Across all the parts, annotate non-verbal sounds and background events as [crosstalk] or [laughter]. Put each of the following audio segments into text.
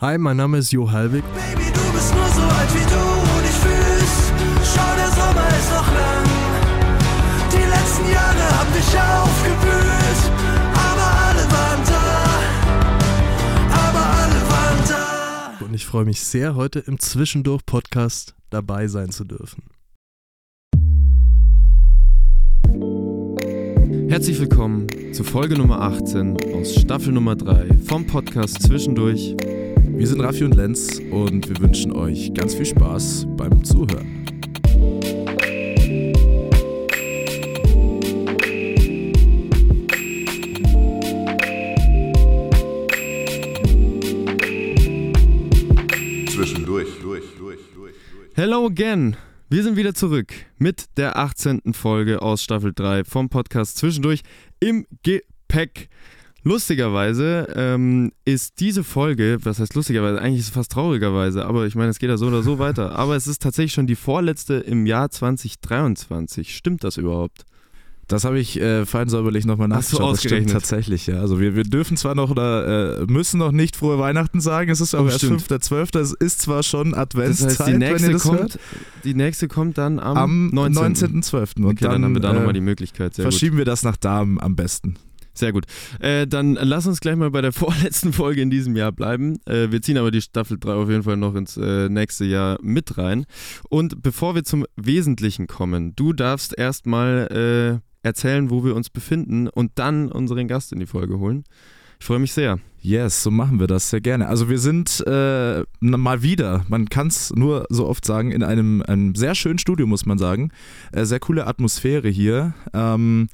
Hi, mein Name ist Jo Halbig. Baby, du bist nur so alt wie du und ich fühl's. Schau, der Sommer ist noch lang. Die letzten Jahre haben dich aufgewühlt. Aber alle waren da. Aber alle waren da. Und ich freue mich sehr, heute im Zwischendurch-Podcast dabei sein zu dürfen. Herzlich willkommen zu Folge Nummer 18 aus Staffel Nummer 3 vom Podcast Zwischendurch. Wir sind Raffi und Lenz und wir wünschen euch ganz viel Spaß beim Zuhören. Zwischendurch, durch, durch, durch, durch. Hello again! Wir sind wieder zurück mit der 18. Folge aus Staffel 3 vom Podcast Zwischendurch im Gepäck. Lustigerweise ähm, ist diese Folge, was heißt lustigerweise, eigentlich ist es fast traurigerweise, aber ich meine, es geht ja so oder so weiter. [laughs] Aber es ist tatsächlich schon die vorletzte im Jahr 2023. Stimmt das überhaupt? Das habe ich äh, fein säuberlich nochmal Hast du nachgeschaut. Das stimmt tatsächlich, ja. Also wir, wir dürfen zwar noch oder äh, müssen noch nicht frohe Weihnachten sagen, es ist aber Oh, erst stimmt. 5.12., es ist zwar schon Das Adventszeit, heißt, die wenn ihr nächste, das kommt, hört. die nächste kommt dann am, Am 19. 19.12. Und Okay, dann, dann, haben wir da nochmal äh, die Möglichkeit. Sehr gut. verschieben wir das nach da am besten. Sehr gut. Äh, dann lass uns gleich mal bei der [laughs] vorletzten Folge in diesem Jahr bleiben. Äh, wir ziehen aber die Staffel 3 auf jeden Fall noch ins äh, nächste Jahr mit rein. Und bevor wir zum Wesentlichen kommen, du darfst erstmal äh, erzählen, wo wir uns befinden und dann unseren Gast in die Folge holen. Ich freue mich sehr. Yes, so machen wir das sehr gerne. Also wir sind äh, mal wieder, man kann es nur so oft sagen, in einem, einem sehr schönen Studio, muss man sagen. Äh, sehr coole Atmosphäre hier. Ähm,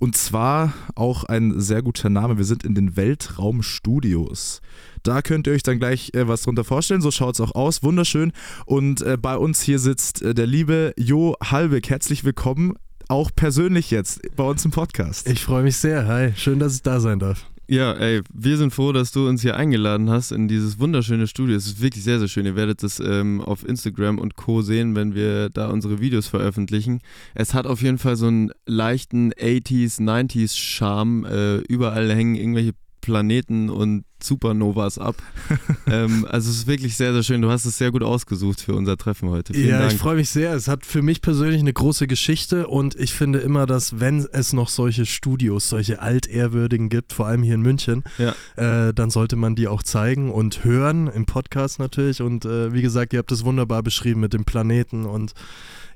und zwar auch ein sehr guter Name. Wir sind in den Weltraumstudios. Da könnt ihr euch dann gleich äh, was drunter vorstellen. So schaut es auch aus. Wunderschön. Und äh, bei uns hier sitzt äh, der liebe Jo Halbig. Herzlich willkommen. Auch persönlich jetzt bei uns im Podcast. Ich freue mich sehr. Hi, schön, dass ich da sein darf. Ja, ey, wir sind froh, dass du uns hier eingeladen hast in dieses wunderschöne Studio. Es ist wirklich sehr, sehr schön. Ihr werdet das ähm, auf Instagram und Co. sehen, wenn wir da unsere Videos veröffentlichen. Es hat auf jeden Fall so einen leichten 80s, 90s Charme. Äh, überall hängen irgendwelche Planeten und Supernovas ab. [laughs] ähm, also es ist wirklich sehr, sehr schön. Du hast es sehr gut ausgesucht für unser Treffen heute. Vielen ja, Dank. ich freue mich sehr. Es hat für mich persönlich eine große Geschichte und ich finde immer, dass wenn es noch solche Studios, solche altehrwürdigen gibt, vor allem hier in München, Ja. äh, dann sollte man die auch zeigen und hören, im Podcast natürlich. Und äh, wie gesagt, ihr habt es wunderbar beschrieben mit dem Planeten und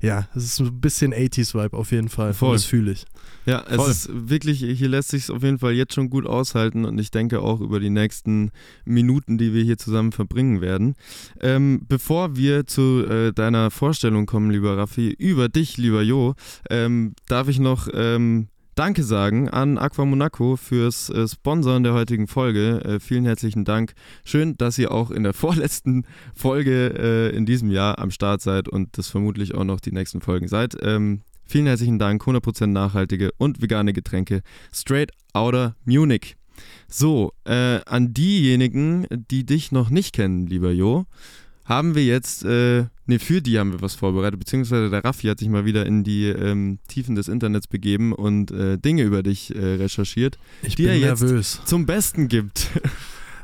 ja, es ist ein bisschen 80s-Vibe auf jeden Fall. Voll. Das fühle ich. Ja, es Voll. ist wirklich, hier lässt sich auf jeden Fall jetzt schon gut aushalten und ich denke auch über die nächsten Minuten, die wir hier zusammen verbringen werden. Ähm, bevor wir zu äh, deiner Vorstellung kommen, lieber Raffi, über dich, lieber Jo, ähm, darf ich noch ähm, Danke sagen an Aqua Monaco fürs äh, Sponsoren der heutigen Folge. Äh, vielen herzlichen Dank. Schön, dass ihr auch in der [laughs] vorletzten Folge äh, in diesem Jahr am Start seid und das vermutlich auch noch die nächsten Folgen seid. Ähm, Vielen herzlichen Dank, 100% nachhaltige und vegane Getränke. Straight Outer Munich. So, äh, an diejenigen, die dich noch nicht kennen, lieber Jo, haben wir jetzt, äh, ne, für die haben wir was vorbereitet, beziehungsweise der Raffi hat sich mal wieder in die ähm, Tiefen des Internets begeben und äh, Dinge über dich äh, recherchiert, Ich Die er bin jetzt- nervös. zum Besten gibt. [laughs]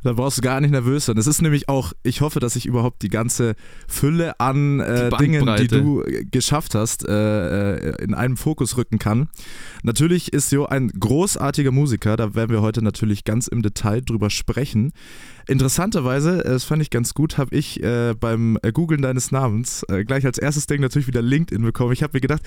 Da brauchst du gar nicht nervös sein. Es ist nämlich auch, ich hoffe, dass ich überhaupt die ganze Fülle an äh, Die Dingen, die du äh, geschafft hast, äh, äh, in einen Fokus rücken kann. Natürlich ist Jo ein großartiger Musiker, da werden wir heute natürlich ganz im Detail drüber sprechen. Interessanterweise, äh, das fand ich ganz gut, habe ich äh, beim äh, Googlen deines Namens äh, gleich als erstes Ding natürlich wieder LinkedIn bekommen. Ich habe mir gedacht,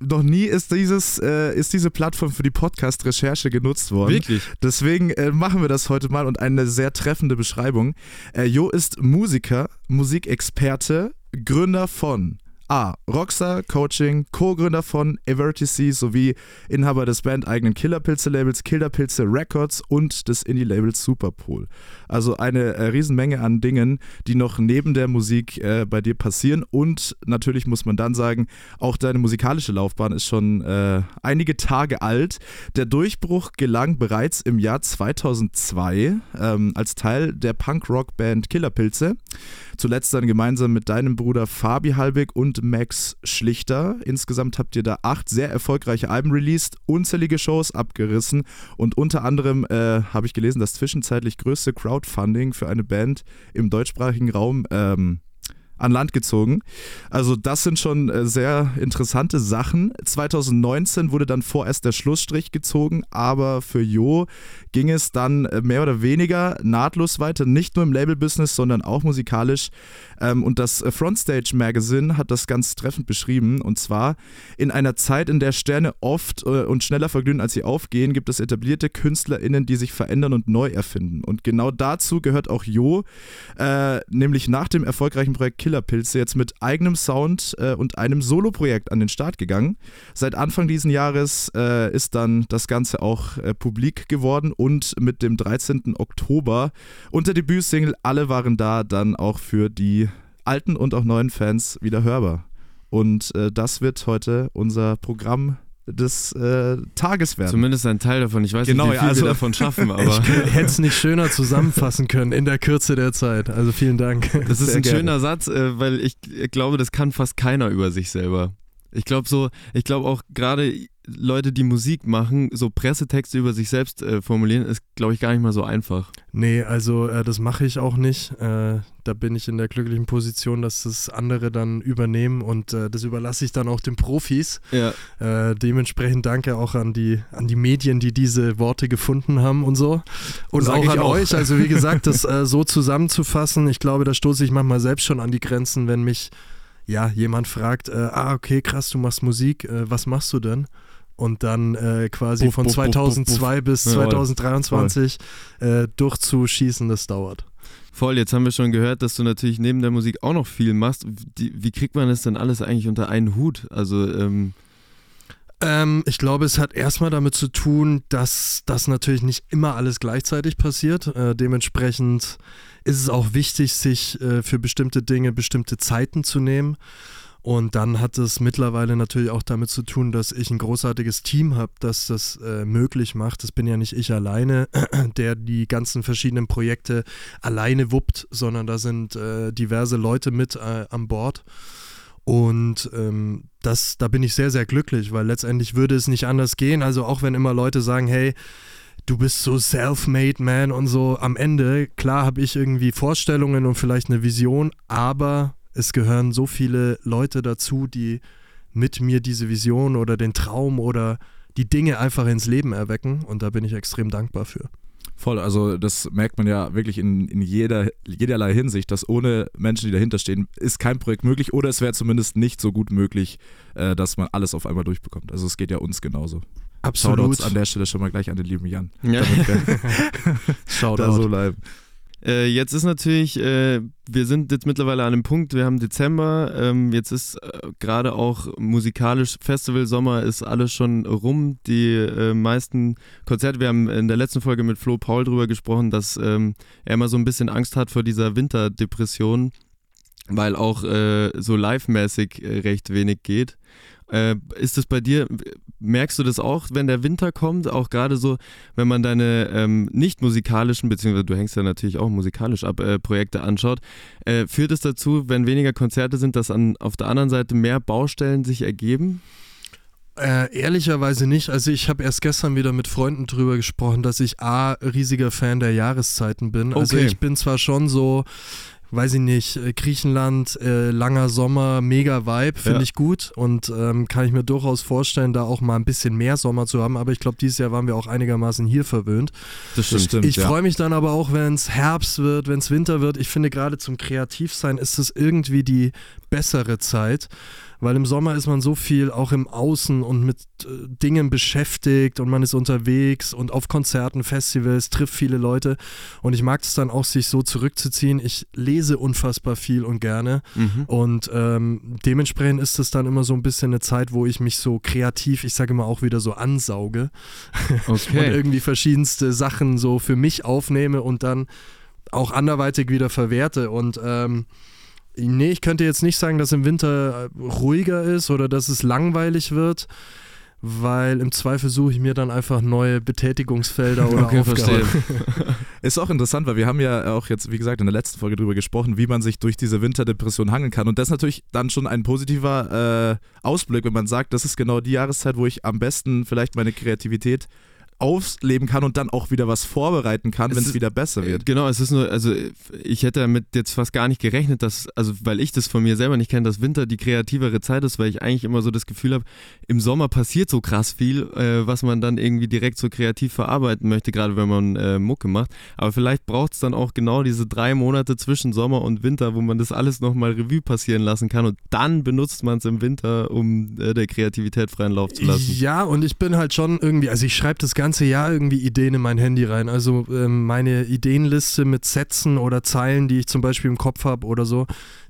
noch nie ist, dieses, äh, ist diese Plattform für die Podcast-Recherche genutzt worden. Wirklich. Deswegen äh, machen wir das heute mal und eine sehr treffende Beschreibung. Äh, jo ist Musiker, Musikexperte, Gründer von A. Rockstar Coaching, Co-Gründer von Everticy sowie Inhaber des bandeigenen Killerpilze-Labels Killerpilze Records und des Indie-Labels Superpol. Also eine äh, Riesenmenge an Dingen, die noch neben der Musik äh, bei dir passieren. Und natürlich muss man dann sagen, auch deine musikalische Laufbahn ist schon äh, einige Tage alt. Der Durchbruch gelang bereits im Jahr 2002 ähm, als Teil der Punk-Rock-Band Killerpilze. Zuletzt dann gemeinsam mit deinem Bruder Fabi Halbig und und Max Schlichter. Insgesamt habt ihr da acht sehr erfolgreiche Alben released, unzählige Shows abgerissen und unter anderem äh, habe ich gelesen, das zwischenzeitlich größte Crowdfunding für eine Band im deutschsprachigen Raum ähm, an Land gezogen. Also das sind schon äh, sehr interessante Sachen. 2019 wurde dann vorerst der Schlussstrich gezogen, aber für Jo ging es dann äh, mehr oder weniger nahtlos weiter, nicht nur im Label-Business, sondern auch musikalisch. Ähm, und das äh, Frontstage Magazine hat das ganz treffend beschrieben. Und zwar, in einer Zeit, in der Sterne oft und schneller verglühen, als sie aufgehen, gibt es etablierte KünstlerInnen, die sich verändern und neu erfinden. Und genau dazu gehört auch Jo, nämlich nach dem erfolgreichen Projekt Killerpilze jetzt mit eigenem Sound äh, und einem Soloprojekt an den Start gegangen. Seit Anfang dieses Jahres äh, ist dann das Ganze auch äh, publik geworden und mit dem 13. Oktober unter Debütsingle Alle waren da dann auch für die alten und auch neuen Fans wieder hörbar. Und äh, das wird heute unser Programm des äh, Tages werden. Zumindest ein Teil davon. Ich weiß Genau, nicht, wie viel also- wir davon schaffen, [laughs] aber Ich hätte es nicht schöner zusammenfassen können in der Kürze der Zeit. Also vielen Dank. das ist Sehr ein gerne. schöner Satz, äh, weil ich glaube, das kann fast keiner über sich selber. Ich glaube so, ich glaube auch gerade Leute, die Musik machen, so Pressetexte über sich selbst äh, formulieren, ist, glaube ich, gar nicht mal so einfach. Nee, also äh, das mache ich auch nicht. Äh, da bin ich in der glücklichen Position, dass das andere dann übernehmen und äh, das überlasse ich dann auch den Profis. Ja. Äh, dementsprechend danke auch an die, an die Medien, die diese Worte gefunden haben und so. Und Sag auch an auch. euch. Also wie gesagt, das [laughs] äh, so zusammenzufassen, ich glaube, da stoße ich manchmal selbst schon an die Grenzen, wenn mich ja jemand fragt, äh, ah, okay, krass, du machst Musik, äh, was machst du denn? Und dann äh, quasi Puff, von puff, 2002 bis Ja, voll. 2023 äh, durchzuschießen, das dauert. Voll, jetzt haben wir schon gehört, dass du natürlich neben der Musik auch noch viel machst. Die, wie kriegt man das denn alles eigentlich unter einen Hut? Also, ähm, Ähm, ich glaube, es hat erstmal damit zu tun, dass das natürlich nicht immer alles gleichzeitig passiert. Äh, dementsprechend ist es auch wichtig, sich äh, für bestimmte Dinge bestimmte Zeiten zu nehmen. Und dann hat es mittlerweile natürlich auch damit zu tun, dass ich ein großartiges Team habe, das das äh, möglich macht. Das bin ja nicht ich alleine, [clears throat] der die ganzen verschiedenen Projekte alleine wuppt, sondern da sind äh, diverse Leute mit äh, an Bord. Und ähm, das, da bin ich sehr, sehr glücklich, weil letztendlich würde es nicht anders gehen. Also auch wenn immer Leute sagen, hey, du bist so self-made man und so, am Ende, klar habe ich irgendwie Vorstellungen und vielleicht eine Vision, aber es gehören so viele Leute dazu, die mit mir diese Vision oder den Traum oder die Dinge einfach ins Leben erwecken und da bin ich extrem dankbar für. Voll, also das merkt man ja wirklich in, in jeder, jederlei Hinsicht, dass ohne Menschen, die dahinter stehen, ist kein Projekt möglich oder es wäre zumindest nicht so gut möglich, äh, dass man alles auf einmal durchbekommt. Also es geht ja uns genauso. Shoutouts an der Stelle schon mal gleich an den lieben Jan. ja. Damit wir Shoutout. [laughs] [laughs] da so bleiben. Äh, jetzt ist natürlich, äh, wir sind jetzt mittlerweile an einem Punkt, wir haben Dezember, ähm, jetzt ist äh, gerade auch musikalisch Festival Sommer ist alles schon rum. Die äh, meisten Konzerte, wir haben in der letzten Folge mit Flo Paul drüber gesprochen, dass ähm, er immer so ein bisschen Angst hat vor dieser Winterdepression, weil auch äh, so live-mäßig recht wenig geht. Äh, ist es bei dir, merkst du das auch, wenn der Winter kommt, auch gerade so, wenn man deine ähm, nicht musikalischen, beziehungsweise du hängst ja natürlich auch musikalisch ab, äh, Projekte anschaut, äh, führt es dazu, wenn weniger Konzerte sind, dass an, auf der anderen Seite mehr Baustellen sich ergeben? Äh, ehrlicherweise nicht. Also ich habe erst gestern wieder mit Freunden drüber gesprochen, dass ich A, riesiger Fan der Jahreszeiten bin. Also Okay. ich bin zwar schon so, weiß ich nicht, äh, Griechenland, äh, langer Sommer, mega Vibe, finde Ja. ich gut und ähm, kann ich mir durchaus vorstellen, da auch mal ein bisschen mehr Sommer zu haben. Aber ich glaube, dieses Jahr waren wir auch einigermaßen hier verwöhnt. Das stimmt. Ich ja. freue mich dann aber auch, wenn es Herbst wird, wenn es Winter wird. Ich finde gerade zum Kreativsein ist es irgendwie die bessere Zeit, weil im Sommer ist man so viel auch im Außen und mit äh, Dingen beschäftigt und man ist unterwegs und auf Konzerten, Festivals, trifft viele Leute und ich mag es dann auch, sich so zurückzuziehen. Ich lese unfassbar viel und gerne Mhm. und ähm, dementsprechend ist es dann immer so ein bisschen eine Zeit, wo ich mich so kreativ, ich sage immer auch wieder so ansauge [laughs] und Okay. irgendwie verschiedenste Sachen so für mich aufnehme und dann auch anderweitig wieder verwerte. Und ähm, nee, ich könnte jetzt nicht sagen, dass im Winter äh, ruhiger ist oder dass es langweilig wird, weil im Zweifel suche ich mir dann einfach neue Betätigungsfelder [laughs] oder Okay, Aufgaben. verstehe. [laughs] Ist auch interessant, weil wir haben ja auch jetzt, wie gesagt, in der letzten Folge drüber gesprochen, wie man sich durch diese Winterdepression hangeln kann. Und das ist natürlich dann schon ein positiver äh, Ausblick, wenn man sagt, das ist genau die Jahreszeit, wo ich am besten vielleicht meine Kreativität ausleben kann und dann auch wieder was vorbereiten kann, wenn es wieder besser wird. Genau, es ist nur, also ich hätte damit jetzt fast gar nicht gerechnet, dass, also weil ich das von mir selber nicht kenne, dass Winter die kreativere Zeit ist, weil ich eigentlich immer so das Gefühl habe, im Sommer passiert so krass viel, äh, was man dann irgendwie direkt so kreativ verarbeiten möchte, gerade wenn man äh, Mucke macht. Aber vielleicht braucht es dann auch genau diese drei Monate zwischen Sommer und Winter, wo man das alles nochmal Revue passieren lassen kann und dann benutzt man es im Winter, um äh, der Kreativität freien Lauf zu lassen. Ja, und ich bin halt schon irgendwie, also ich schreibe das ganze Jahr irgendwie Ideen in mein Handy rein. Also ähm, meine Ideenliste mit Sätzen oder Zeilen, die ich zum Beispiel im Kopf habe oder so,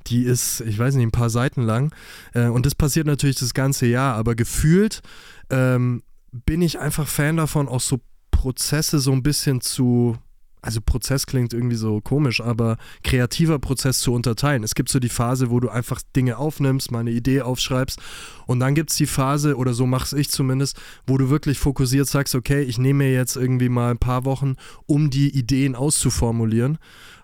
die ist, ich weiß nicht, ein paar Seiten lang. Äh, und das passiert natürlich das ganze Jahr, aber gefühlt ähm, bin ich einfach Fan davon, auch so Prozesse so ein bisschen zu. Also Prozess klingt irgendwie so komisch, aber kreativer Prozess zu unterteilen. Es gibt so die Phase, wo du einfach Dinge aufnimmst, mal eine Idee aufschreibst und dann gibt es die Phase, oder so mache ich zumindest, wo du wirklich fokussiert sagst, okay, ich nehme mir jetzt irgendwie mal ein paar Wochen, um die Ideen auszuformulieren.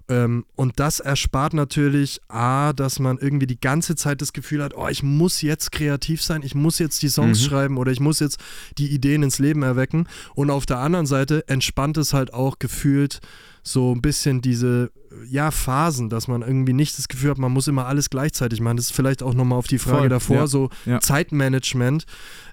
Ähm, und das erspart natürlich A, dass man irgendwie die ganze Zeit das Gefühl hat, oh, ich muss jetzt kreativ sein, ich muss jetzt die Songs Mhm. schreiben oder ich muss jetzt die Ideen ins Leben erwecken. Und auf der anderen Seite entspannt es halt auch gefühlt so ein bisschen diese ja, Phasen, dass man irgendwie nicht das Gefühl hat, man muss immer alles gleichzeitig machen. Das ist vielleicht auch nochmal auf die Frage Voll, davor, ja, so ja. Zeitmanagement.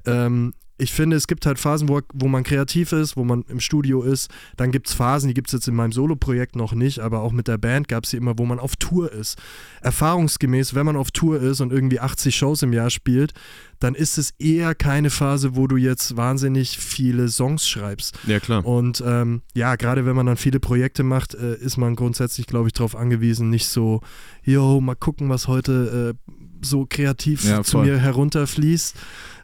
Ähm, ich finde, es gibt halt Phasen, wo, wo man kreativ ist, wo man im Studio ist. Dann gibt es Phasen, die gibt es jetzt in meinem Solo-Projekt noch nicht, aber auch mit der Band gab es sie immer, wo man auf Tour ist. Erfahrungsgemäß, wenn man auf Tour ist und irgendwie 80 Shows im Jahr spielt, dann ist es eher keine Phase, wo du jetzt wahnsinnig viele Songs schreibst. Ja, klar. Und ähm, ja, gerade wenn man dann viele Projekte macht, äh, ist man grundsätzlich, glaube ich, darauf angewiesen, nicht so, yo, mal gucken, was heute äh, so kreativ Ja, zu mir herunterfließt.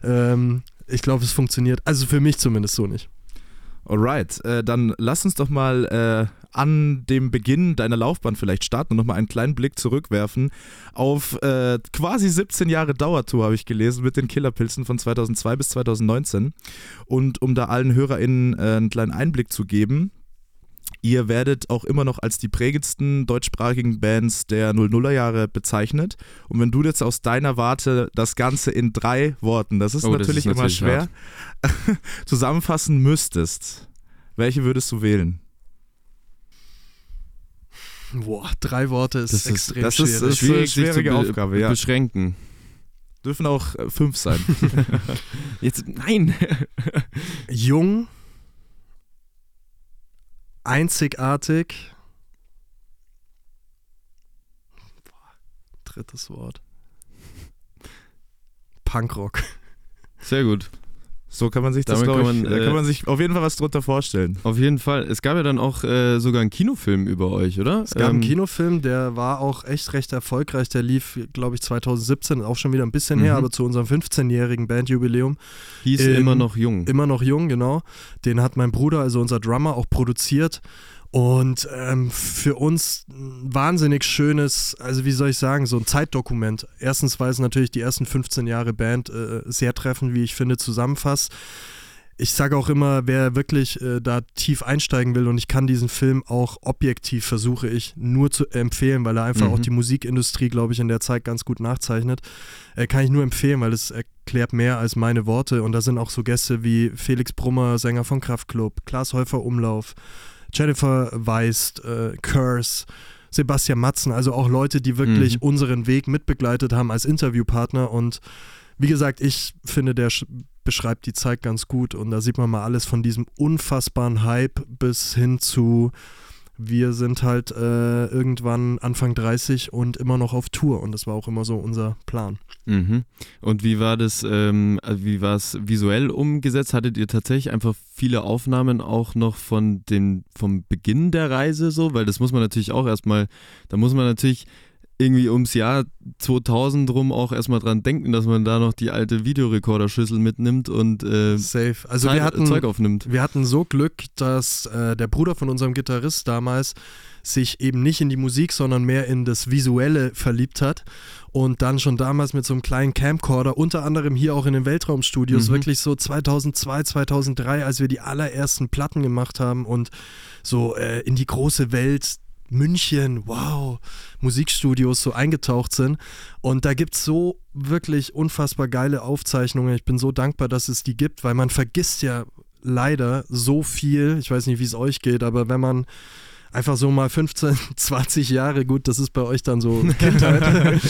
Ähm, ich glaube, es funktioniert. Also für mich zumindest so nicht. Alright, äh, dann lass uns doch mal äh, an dem Beginn deiner Laufbahn vielleicht starten und nochmal einen kleinen Blick zurückwerfen auf äh, quasi 17 Jahre Dauertour, habe ich gelesen, mit den Killerpilzen von 2002 bis 2019. Und um da allen HörerInnen äh, einen kleinen Einblick zu geben, ihr werdet auch immer noch als die prägendsten deutschsprachigen Bands der 00er Jahre bezeichnet. Und wenn du jetzt aus deiner Warte das Ganze in drei Worten, das ist Oh, das natürlich ist immer natürlich schwer, [laughs] zusammenfassen müsstest, welche würdest du wählen? Boah, drei Worte ist Das ist- extrem das ist- schwierig. ist- eine Schwierig, sich schwierige Aufgabe, ja. beschränken. Dürfen auch fünf sein. [laughs] Jetzt, nein. Jung, einzigartig. Drittes Wort. Punkrock. Sehr gut. So kann man sich das, glaube kann ich, man, da äh, kann man sich auf jeden Fall was drunter vorstellen. Auf jeden Fall. Es gab ja dann auch äh, sogar einen Kinofilm über euch, oder? Es gab einen Ähm, Kinofilm, der war auch echt recht erfolgreich. Der lief, glaube ich, 2017, auch schon wieder ein bisschen her, Mhm. aber zu unserem 15-jährigen Bandjubiläum. Hieß ähm, immer noch jung. Immer noch jung, genau. Den hat mein Bruder, also unser Drummer, auch produziert. Und ähm, für uns ein wahnsinnig schönes, also wie soll ich sagen, so ein Zeitdokument. Erstens, weil es natürlich die ersten 15 Jahre Band äh, sehr treffend, wie ich finde, zusammenfasst. Ich sage auch immer, wer wirklich äh, da tief einsteigen will und ich kann diesen Film auch objektiv, versuche ich nur zu empfehlen, weil er einfach Mhm. auch die Musikindustrie, glaube ich, in der Zeit ganz gut nachzeichnet, äh, kann ich nur empfehlen, weil es erklärt mehr als meine Worte und da sind auch so Gäste wie Felix Brummer, Sänger von Kraftklub, Klaas Häufer Umlauf, Jennifer Weist, äh, Curse, Sebastian Matzen, also auch Leute, die wirklich Mhm. unseren Weg mitbegleitet haben als Interviewpartner und wie gesagt, ich finde, der sch- beschreibt die Zeit ganz gut und da sieht man mal alles von diesem unfassbaren Hype bis hin zu wir sind halt äh, irgendwann Anfang 30 und immer noch auf Tour und das war auch immer so unser Plan. Mhm. Und wie war das, ähm, also wie war es visuell umgesetzt? Hattet ihr tatsächlich einfach viele Aufnahmen auch noch von dem, vom Beginn der Reise so? Weil das muss man natürlich auch erstmal, da muss man natürlich irgendwie ums Jahr 2000 rum auch erstmal dran denken, dass man da noch die alte Videorekorderschüssel mitnimmt und äh, Safe. Also Zeit, wir hatten, Zeug aufnimmt. wir hatten so Glück, dass äh, der Bruder von unserem Gitarrist damals sich eben nicht in die Musik, sondern mehr in das Visuelle verliebt hat und dann schon damals mit so einem kleinen Camcorder, unter anderem hier auch in den Weltraumstudios, Mhm. wirklich so 2002, 2003, als wir die allerersten Platten gemacht haben und so äh, in die große Welt München, wow, Musikstudios so eingetaucht sind. Und da gibt es so wirklich unfassbar geile Aufzeichnungen. Ich bin so dankbar, dass es die gibt, weil man vergisst ja leider so viel. Ich weiß nicht, wie es euch geht, aber wenn man einfach so mal 15, 20 [laughs] Jahre, gut, das ist bei euch dann so [laughs] Kindheit,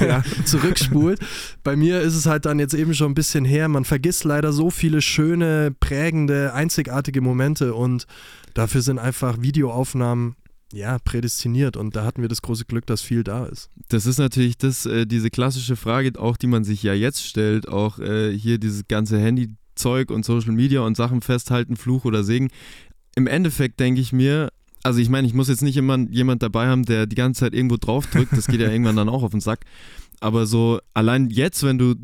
ja, [laughs] zurückspult. Bei mir ist es halt dann jetzt eben schon ein bisschen her. Man vergisst leider so viele schöne, prägende, einzigartige Momente und dafür sind einfach Videoaufnahmen ja, prädestiniert und da hatten wir das große Glück, dass viel da ist. Das ist natürlich das, äh, diese klassische Frage, auch die man sich ja jetzt stellt, auch äh, hier dieses ganze Handyzeug und Social Media und Sachen festhalten, Fluch oder Segen. Im Endeffekt denke ich mir, also ich meine, ich muss jetzt nicht immer jemand dabei haben, der die ganze Zeit irgendwo draufdrückt, das geht ja [laughs] irgendwann dann auch auf den Sack. Aber so allein jetzt, wenn du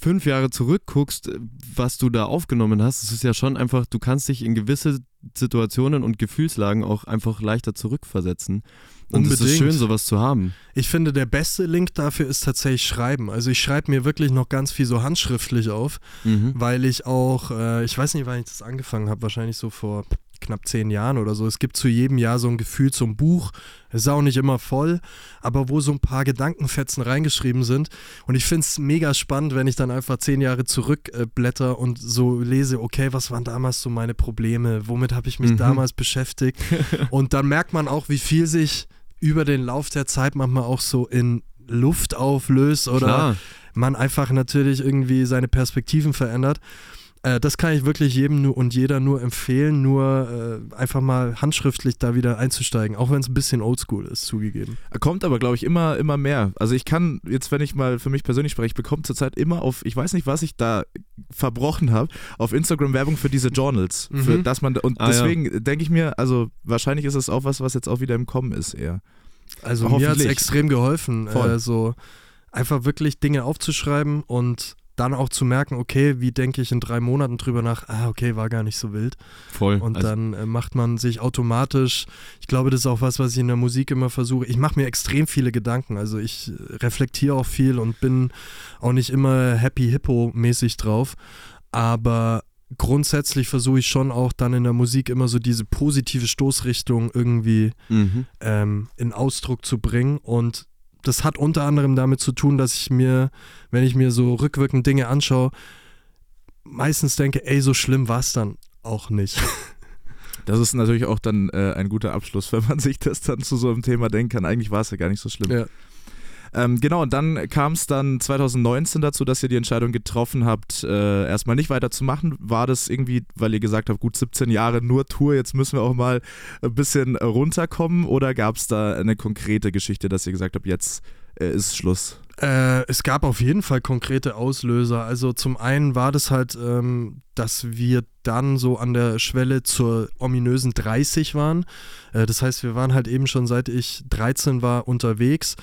fünf Jahre zurückguckst, was du da aufgenommen hast, es ist ja schon einfach, du kannst dich in gewisse Situationen und Gefühlslagen auch einfach leichter zurückversetzen. Und es ist schön, sowas zu haben. Ich finde, der beste Link dafür ist tatsächlich Schreiben. Also ich schreibe mir wirklich noch ganz viel so handschriftlich auf, Mhm. weil ich auch, äh, ich weiß nicht, wann ich das angefangen habe, wahrscheinlich so vor knapp zehn Jahren oder so. Es gibt zu jedem Jahr so ein Gefühl zum Buch. Es ist auch nicht immer voll, aber wo so ein paar Gedankenfetzen reingeschrieben sind. Und ich finde es mega spannend, wenn ich dann einfach zehn Jahre zurückblätter äh, und so lese, okay, was waren damals so meine Probleme? Womit habe ich mich Mhm. damals beschäftigt? [laughs] und dann merkt man auch, wie viel sich über den Lauf der Zeit manchmal auch so in Luft auflöst oder Klar. man einfach natürlich irgendwie seine Perspektiven verändert. Äh, das kann ich wirklich jedem nur und jeder nur empfehlen, nur äh, einfach mal handschriftlich da wieder einzusteigen, auch wenn es ein bisschen oldschool ist, zugegeben. Kommt aber, glaube ich, immer, immer mehr. Also ich kann jetzt, wenn ich mal für mich persönlich spreche, ich bekomme zurzeit immer auf, ich weiß nicht, was ich da verbrochen habe, auf Instagram Werbung für diese Journals. Für, Mhm. dass man, und Ah, ja. deswegen denke ich mir, also wahrscheinlich ist es auch was, was jetzt auch wieder im Kommen ist eher. Also mir hat es extrem geholfen, Voll. äh, so einfach wirklich Dinge aufzuschreiben und dann auch zu merken, okay, wie denke ich in drei Monaten drüber nach, ah, okay, war gar nicht so wild. Voll. Und Also- dann äh, macht man sich automatisch, ich glaube, das ist auch was, was ich in der Musik immer versuche. Ich mache mir extrem viele Gedanken. Also ich äh, reflektiere auch viel und bin auch nicht immer happy hippo-mäßig drauf. Aber grundsätzlich versuche ich schon auch dann in der Musik immer so diese positive Stoßrichtung irgendwie Mhm. ähm, in Ausdruck zu bringen. Und das hat unter anderem damit zu tun, dass ich mir, wenn ich mir so rückwirkend Dinge anschaue, meistens denke, ey, so schlimm war es dann auch nicht. [laughs] Das ist natürlich auch dann äh, ein guter Abschluss, [laughs] wenn man sich das dann zu so einem Thema denken kann. Eigentlich war es ja gar nicht so schlimm. Ja. Ähm, genau, und dann kam es dann 2019 dazu, dass ihr die Entscheidung getroffen habt, äh, erstmal nicht weiterzumachen. War das irgendwie, weil ihr gesagt habt, gut 17 Jahre nur Tour, jetzt müssen wir auch mal ein bisschen runterkommen? Oder gab es da eine konkrete Geschichte, dass ihr gesagt habt, jetzt äh, ist Schluss? Äh, es gab auf jeden Fall konkrete Auslöser. Also zum einen war das halt, ähm, dass wir dann so an der Schwelle zur ominösen 30 waren. Äh, das heißt, wir waren halt eben schon seit ich 13 war unterwegs.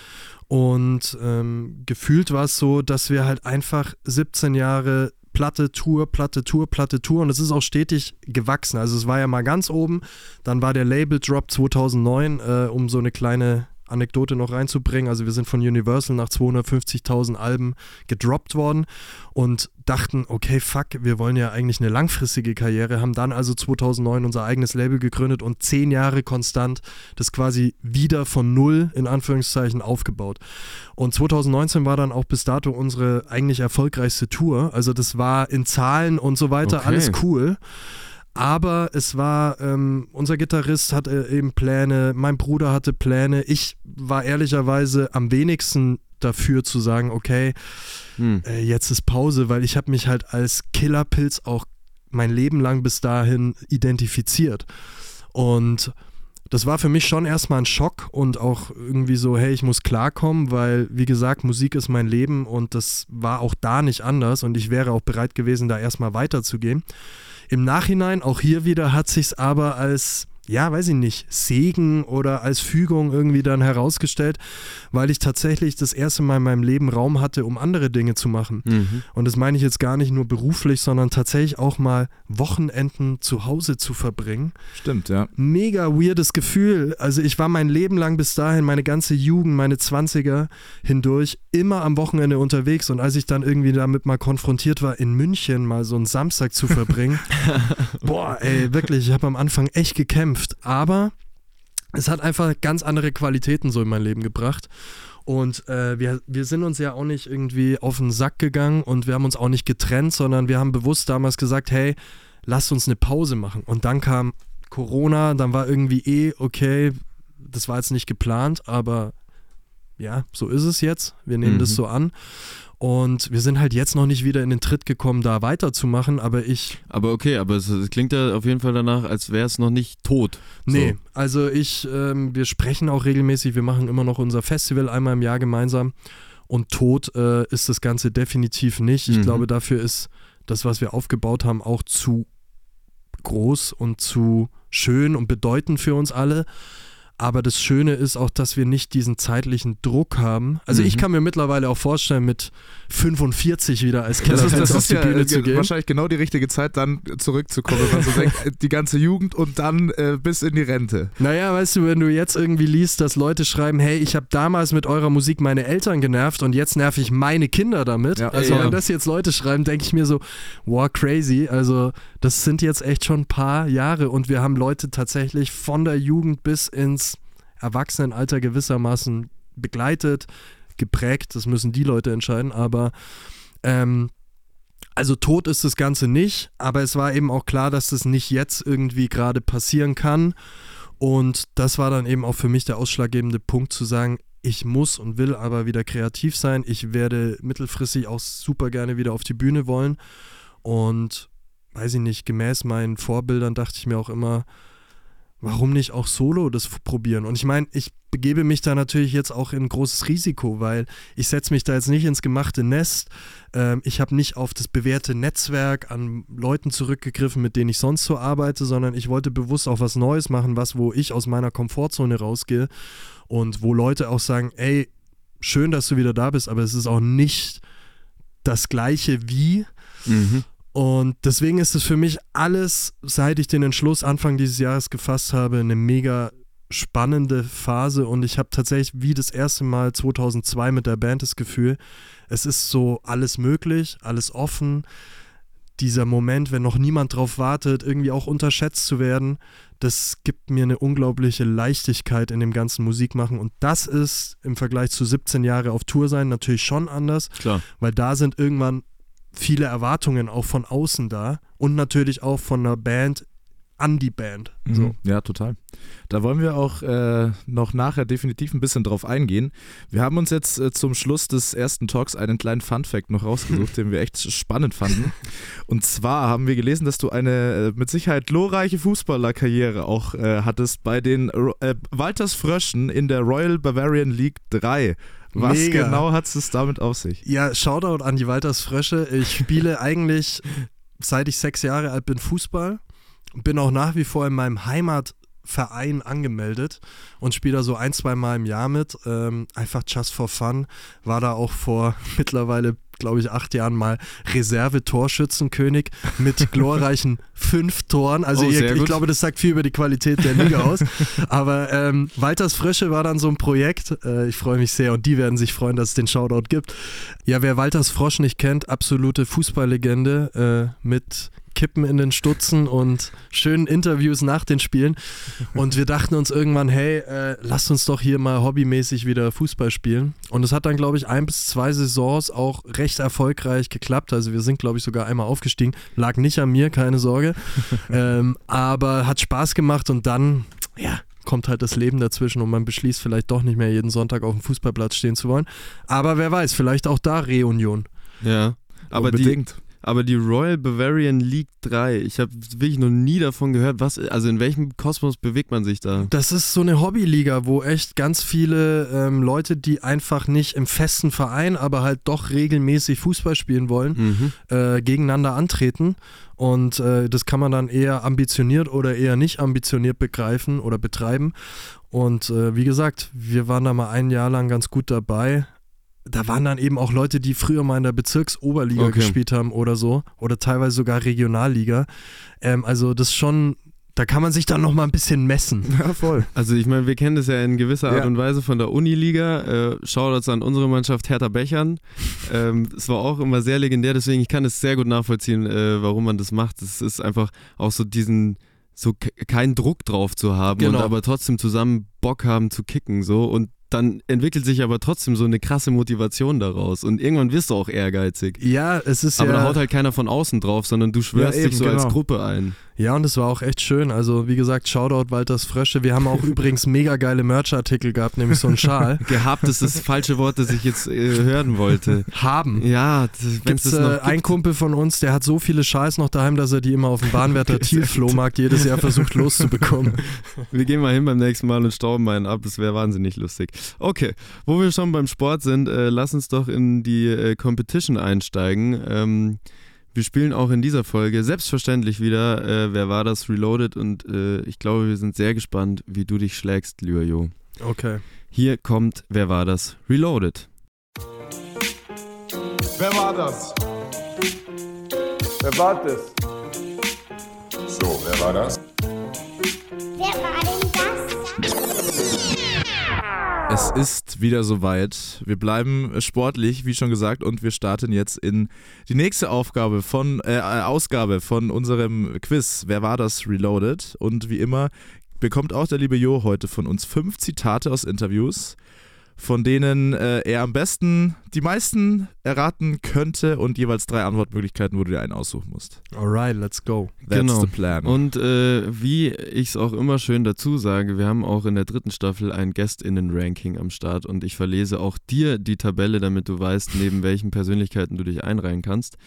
Und ähm, gefühlt war es so, dass wir halt einfach 17 Jahre Platte, Tour, Platte, Tour, Platte, Tour und es ist auch stetig gewachsen. Also es war ja mal ganz oben, dann war der Label Drop 2009, äh, um so eine kleine Anekdote noch reinzubringen. Also wir sind von Universal nach 250.000 Alben gedroppt worden und dachten, okay, fuck, wir wollen ja eigentlich eine langfristige Karriere, haben dann also 2009 unser eigenes Label gegründet und zehn Jahre konstant das quasi wieder von null in Anführungszeichen aufgebaut. Und 2019 war dann auch bis dato unsere eigentlich erfolgreichste Tour. Also das war in Zahlen und so weiter Okay. alles cool. Aber es war, ähm, unser Gitarrist hatte eben Pläne, mein Bruder hatte Pläne. Ich war ehrlicherweise am wenigsten dafür zu sagen, okay, Hm. äh, jetzt ist Pause, weil ich habe mich halt als Killerpilz auch mein Leben lang bis dahin identifiziert. Und das war für mich schon erstmal ein Schock und auch irgendwie so, hey, ich muss klarkommen, weil, wie gesagt, Musik ist mein Leben und das war auch da nicht anders und ich wäre auch bereit gewesen, da erstmal weiterzugehen. Im Nachhinein, auch hier wieder, hat sich's aber als ja, weiß ich nicht, Segen oder als Fügung irgendwie dann herausgestellt, weil ich tatsächlich das erste Mal in meinem Leben Raum hatte, um andere Dinge zu machen. Mhm. Und das meine ich jetzt gar nicht nur beruflich, sondern tatsächlich auch mal Wochenenden zu Hause zu verbringen. Stimmt, ja. Mega weirdes Gefühl. Also ich war mein Leben lang bis dahin, meine ganze Jugend, meine 20er hindurch, immer am Wochenende unterwegs. Und als ich dann irgendwie damit mal konfrontiert war, in München mal so einen Samstag zu verbringen, [laughs] boah, ey, wirklich, ich habe am Anfang echt gekämpft. Aber es hat einfach ganz andere Qualitäten so in mein Leben gebracht. Und äh, wir, wir sind uns ja auch nicht irgendwie auf den Sack gegangen und wir haben uns auch nicht getrennt, sondern wir haben bewusst damals gesagt, hey, lasst uns eine Pause machen. Und dann kam Corona, dann war irgendwie eh, okay, das war jetzt nicht geplant, aber ja, so ist es jetzt. Wir nehmen Mhm. das so an. Und wir sind halt jetzt noch nicht wieder in den Tritt gekommen, da weiterzumachen, aber ich Aber okay, aber es, es klingt ja auf jeden Fall danach, als wäre es noch nicht tot. Nee, So. also ich, ähm, wir sprechen auch regelmäßig, wir machen immer noch unser Festival einmal im Jahr gemeinsam und tot äh, ist das Ganze definitiv nicht. Ich Mhm. glaube, dafür ist das, was wir aufgebaut haben, auch zu groß und zu schön und bedeutend für uns alle. Aber das Schöne ist auch, dass wir nicht diesen zeitlichen Druck haben. Also ich Mhm. kann mir mittlerweile auch vorstellen, mit 45 wieder als Das Killer ist, das auf die ja Bühne äh, zu gehen. wahrscheinlich genau die richtige Zeit, dann zurückzukommen, wenn man so denkt, äh, die ganze Jugend und dann äh, bis in die Rente. Naja, weißt du, wenn du jetzt irgendwie liest, dass Leute schreiben, hey, ich habe damals mit eurer Musik meine Eltern genervt und jetzt nerv ich meine Kinder damit. Ja. also Ja. wenn das jetzt Leute schreiben, denke ich mir so, wow, crazy. Also das sind jetzt echt schon ein paar Jahre und wir haben Leute tatsächlich von der Jugend bis ins Erwachsenenalter gewissermaßen begleitet, geprägt. Das müssen die Leute entscheiden, aber ähm, also tot ist das Ganze nicht, aber es war eben auch klar, dass das nicht jetzt irgendwie gerade passieren kann. Und das war dann eben auch für mich der ausschlaggebende Punkt zu sagen, ich muss und will aber wieder kreativ sein. Ich werde mittelfristig auch super gerne wieder auf die Bühne wollen. Und weiß ich nicht, gemäß meinen Vorbildern dachte ich mir auch immer, warum nicht auch solo das probieren? Und ich meine, ich begebe mich da natürlich jetzt auch in großes Risiko, weil ich setze mich da jetzt nicht ins gemachte Nest. Ähm, ich habe nicht auf das bewährte Netzwerk an Leuten zurückgegriffen, mit denen ich sonst so arbeite, sondern ich wollte bewusst auch was Neues machen, was, wo ich aus meiner Komfortzone rausgehe und wo Leute auch sagen, ey, schön, dass du wieder da bist, aber es ist auch nicht das gleiche wie. Mhm. Und deswegen ist es für mich alles, seit ich den Entschluss Anfang dieses Jahres gefasst habe, eine mega spannende Phase und ich habe tatsächlich wie das erste Mal 2002 mit der Band das Gefühl, es ist so alles möglich, alles offen. Dieser Moment, wenn noch niemand drauf wartet, irgendwie auch unterschätzt zu werden, das gibt mir eine unglaubliche Leichtigkeit in dem ganzen Musikmachen und das ist im Vergleich zu 17 Jahre auf Tour sein natürlich schon anders Klar. weil da sind irgendwann viele Erwartungen auch von außen da und natürlich auch von der Band an die Band. So. Mhm. Ja, total. Da wollen wir auch äh, noch nachher definitiv ein bisschen drauf eingehen. Wir haben uns jetzt äh, zum Schluss des ersten Talks einen kleinen Fun-Fact noch rausgesucht, [laughs] den wir echt spannend fanden. Und zwar haben wir gelesen, dass du eine äh, mit Sicherheit glorreiche Fußballerkarriere auch äh, hattest bei den äh, Walters Fröschen in der Royal Bavarian League 3. Was Mega. genau hat es damit auf sich? Ja, Shoutout an die Walters Frösche. Ich spiele [laughs] eigentlich, seit ich sechs Jahre alt bin, Fußball. Bin auch nach wie vor in meinem Heimatverein angemeldet und spiele da so ein, zwei Mal im Jahr mit. Ähm, einfach just for fun. War da auch vor [laughs] mittlerweile, glaube ich, acht Jahren mal Reserve-Torschützenkönig mit [laughs] glorreichen fünf Toren. Also Oh, ihr, ich glaube, das sagt viel über die Qualität der Liga aus. [laughs] Aber ähm, Walters Frösche war dann so ein Projekt. Äh, ich freue mich sehr und die werden sich freuen, dass es den Shoutout gibt. Ja, wer Walters Frosch nicht kennt, absolute Fußballlegende äh, mit Kippen in den Stutzen und schönen Interviews nach den Spielen. Und wir dachten uns irgendwann, hey, äh, lasst uns doch hier mal hobbymäßig wieder Fußball spielen. Und es hat dann, glaube ich, ein bis zwei Saisons auch recht erfolgreich geklappt. Also wir sind, glaube ich, sogar einmal aufgestiegen. Lag nicht an mir, keine Sorge. [laughs] ähm, aber hat Spaß gemacht und dann, ja, kommt halt das Leben dazwischen und man beschließt vielleicht doch nicht mehr jeden Sonntag auf dem Fußballplatz stehen zu wollen. Aber wer weiß, vielleicht auch da Reunion. Ja. Aber die. Aber die Royal Bavarian League 3, ich habe wirklich noch nie davon gehört. Was, also in welchem Kosmos bewegt man sich da? Das ist so eine Hobbyliga, wo echt ganz viele ähm, Leute, die einfach nicht im festen Verein, aber halt doch regelmäßig Fußball spielen wollen, Mhm. äh, gegeneinander antreten. Und äh, das kann man dann eher ambitioniert oder eher nicht ambitioniert begreifen oder betreiben. Und äh, wie gesagt, wir waren da mal ein Jahr lang ganz gut dabei. Da waren dann eben auch Leute, die früher mal in der Bezirksoberliga Okay. gespielt haben oder so. Oder teilweise sogar Regionalliga. Ähm, also das ist schon, da kann man sich dann noch mal ein bisschen messen. [laughs] Ja, voll. Also ich meine, wir kennen das ja in gewisser Art Ja. und Weise von der Uniliga. Äh, Shoutouts an unsere Mannschaft Hertha Bechern. Ähm, Es war auch immer sehr legendär, deswegen ich kann es sehr gut nachvollziehen, äh, warum man das macht. Es ist einfach auch so diesen so ke- keinen Druck drauf zu haben Genau. und aber trotzdem zusammen Bock haben zu kicken so und dann entwickelt sich aber trotzdem so eine krasse Motivation daraus und irgendwann wirst du auch ehrgeizig. Ja, es ist Aber ja. da haut halt keiner von außen drauf, sondern du schwörst Ja, eben, dich so als genau. Gruppe ein. Ja, und es war auch echt schön. Also, wie gesagt, Shoutout Walters Frösche. Wir haben auch [laughs] übrigens mega geile Merch-Artikel gehabt, nämlich so einen Schal. [laughs] Gehabt ist das falsche Wort, das ich jetzt äh, hören wollte. Haben. Ja, wenn Gibt's, es das äh, ein. Kumpel von uns, der hat so viele Schals noch daheim, dass er die immer auf dem Bahnwärter [laughs] Thiel-Flohmarkt jedes Jahr versucht loszubekommen. Wir gehen mal hin beim nächsten Mal und stauben einen ab. Das wäre wahnsinnig lustig. Okay, wo wir schon beim Sport sind, äh, lass uns doch in die äh, Competition einsteigen. Ähm, wir spielen auch in dieser Folge selbstverständlich wieder äh, Wer war das? Reloaded und äh, ich glaube, wir sind sehr gespannt, wie du dich schlägst, lieber Jo. Okay. Hier kommt Wer war das? Reloaded. Wer war das? Wer war das? So, wer war das? Wer war Es ist wieder soweit. Wir bleiben sportlich, wie schon gesagt, und wir starten jetzt in die nächste Aufgabe von äh, äh, Ausgabe von unserem Quiz. Wer war das Reloaded? Und wie immer bekommt auch der liebe Jo heute von uns fünf Zitate aus Interviews, von denen äh, er am besten die meisten erraten könnte und jeweils drei Antwortmöglichkeiten, wo du dir einen aussuchen musst. Alright, let's go. That's Genau. the plan. Und äh, wie ich es auch immer schön dazu sage, wir haben auch in der dritten Staffel ein Gästinnen-Ranking am Start und ich verlese auch dir die Tabelle, damit du weißt, neben welchen Persönlichkeiten du dich einreihen kannst.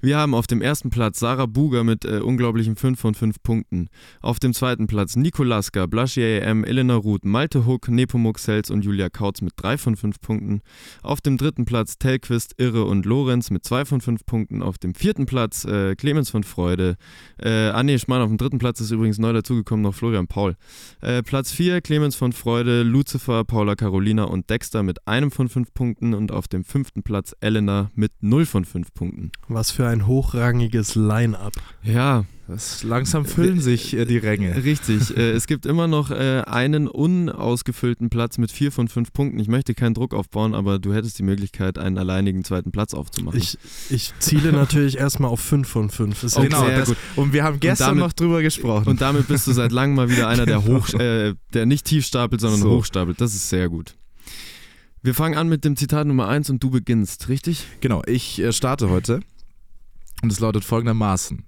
Wir haben auf dem ersten Platz Sarah Buger mit äh, unglaublichen 5 von 5 Punkten. Auf dem zweiten Platz Nico Lasker, Blaschia EM, Elena Ruth, Malte Huck, Nepomuk Sels und Julia Kautz mit 3 von 5 Punkten. Auf dem dritten Platz Telquist, Irre und Lorenz mit 2 von 5 Punkten. Auf dem vierten Platz äh, Clemens von Freude. Äh, ah nee, Schmarrn, auf dem dritten Platz ist übrigens neu dazugekommen noch Florian Paul. Äh, Platz 4 Clemens von Freude, Lucifer, Paula Carolina und Dexter mit einem von 5 Punkten. Und auf dem fünften Platz Elena mit 0 von 5 Punkten. Was für ein hochrangiges Line-Up. Ja, das langsam füllen sich äh, die Ränge. Richtig. äh, es gibt immer noch äh, einen unausgefüllten Platz mit 4 von 5 Punkten. Ich möchte keinen Druck aufbauen, aber du hättest die Möglichkeit, einen alleinigen zweiten Platz aufzumachen. Ich, ich ziele natürlich [laughs] erstmal auf 5 von 5. Ist Okay, Genau, gut. und wir haben gestern damit- noch drüber gesprochen. Und damit bist du seit langem mal wieder einer, der [laughs] Genau. hoch, äh, der nicht tief stapelt, sondern So. hoch stapelt. Das ist sehr gut. Wir fangen an mit dem Zitat Nummer 1 und du beginnst, richtig? Genau, ich äh, starte heute und es lautet folgendermaßen.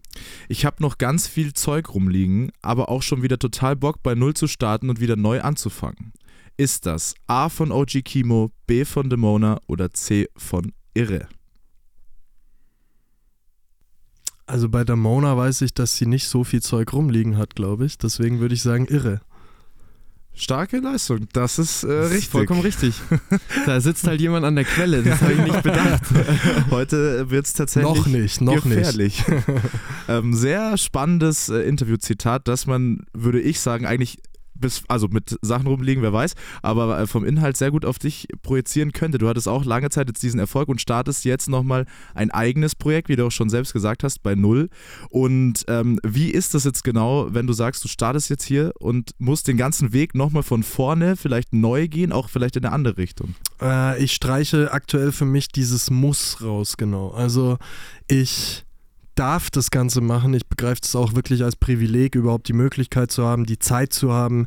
Ich habe noch ganz viel Zeug rumliegen, aber auch schon wieder total Bock bei Null zu starten und wieder neu anzufangen. Ist das A von OG Kimo, B von Demona oder C von Irre? Also bei der Mona weiß ich, dass sie nicht so viel Zeug rumliegen hat, glaube ich. Deswegen würde ich sagen, irre. Starke Leistung, das ist äh, Das ist richtig. Vollkommen richtig. [laughs] Da sitzt halt jemand an der Quelle, das habe ich nicht bedacht. [laughs] Heute wird es tatsächlich Noch nicht, noch nicht. gefährlich. [laughs] ähm, sehr spannendes äh, Interviewzitat, das man, würde ich sagen, eigentlich bis, also mit Sachen rumliegen, wer weiß, aber äh, vom Inhalt sehr gut auf dich projizieren könnte. Du hattest auch lange Zeit jetzt diesen Erfolg und startest jetzt nochmal ein eigenes Projekt, wie du auch schon selbst gesagt hast, bei Null. Und ähm, wie ist das jetzt genau, wenn du sagst, du startest jetzt hier und musst den ganzen Weg nochmal von vorne vielleicht neu gehen, auch vielleicht in eine andere Richtung? Äh, ich streiche aktuell für mich dieses Muss raus, genau. Also ich darf das Ganze machen. Ich begreife es auch wirklich als Privileg, überhaupt die Möglichkeit zu haben, die Zeit zu haben,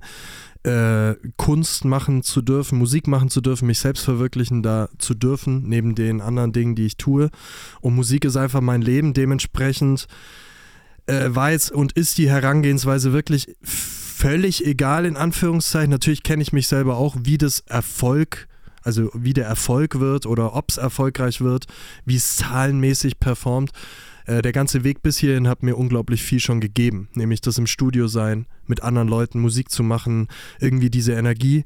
äh, Kunst machen zu dürfen, Musik machen zu dürfen, mich selbst verwirklichen da zu dürfen, neben den anderen Dingen, die ich tue. Und Musik ist einfach mein Leben. Dementsprechend äh, war und ist die Herangehensweise wirklich völlig egal, in Anführungszeichen. Natürlich kenne ich mich selber auch, wie das Erfolg also wie der Erfolg wird oder ob es erfolgreich wird, wie es zahlenmäßig performt. Äh, der ganze Weg bis hierhin hat mir unglaublich viel schon gegeben, nämlich das im Studio sein, mit anderen Leuten Musik zu machen, irgendwie diese Energie.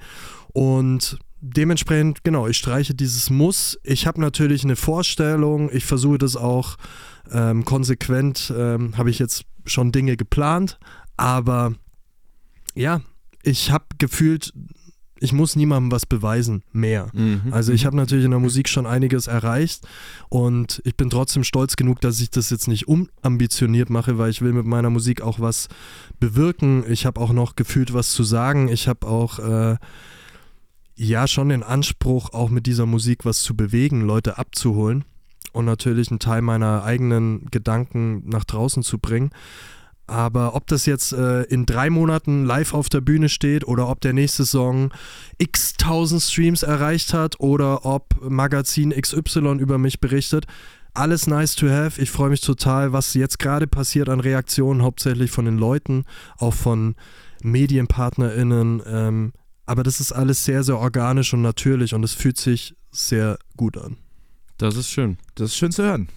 Und dementsprechend, genau, ich streiche dieses Muss. Ich habe natürlich eine Vorstellung, ich versuche das auch ähm, konsequent, ähm, habe ich jetzt schon Dinge geplant, aber ja, ich habe gefühlt, ich muss niemandem was beweisen mehr. Mhm. Also ich habe natürlich in der Musik schon einiges erreicht und ich bin trotzdem stolz genug, dass ich das jetzt nicht unambitioniert mache, weil ich will mit meiner Musik auch was bewirken. Ich habe auch noch gefühlt was zu sagen. Ich habe auch äh, ja schon den Anspruch, auch mit dieser Musik was zu bewegen, Leute abzuholen und natürlich einen Teil meiner eigenen Gedanken nach draußen zu bringen. Aber ob das jetzt äh, in drei Monaten live auf der Bühne steht oder ob der nächste Song x tausend Streams erreicht hat oder ob Magazin XY über mich berichtet, alles nice to have. Ich freue mich total, was jetzt gerade passiert an Reaktionen, hauptsächlich von den Leuten, auch von MedienpartnerInnen. Ähm, aber das ist alles sehr, sehr organisch und natürlich und es fühlt sich sehr gut an. Das ist schön. Das ist schön zu hören.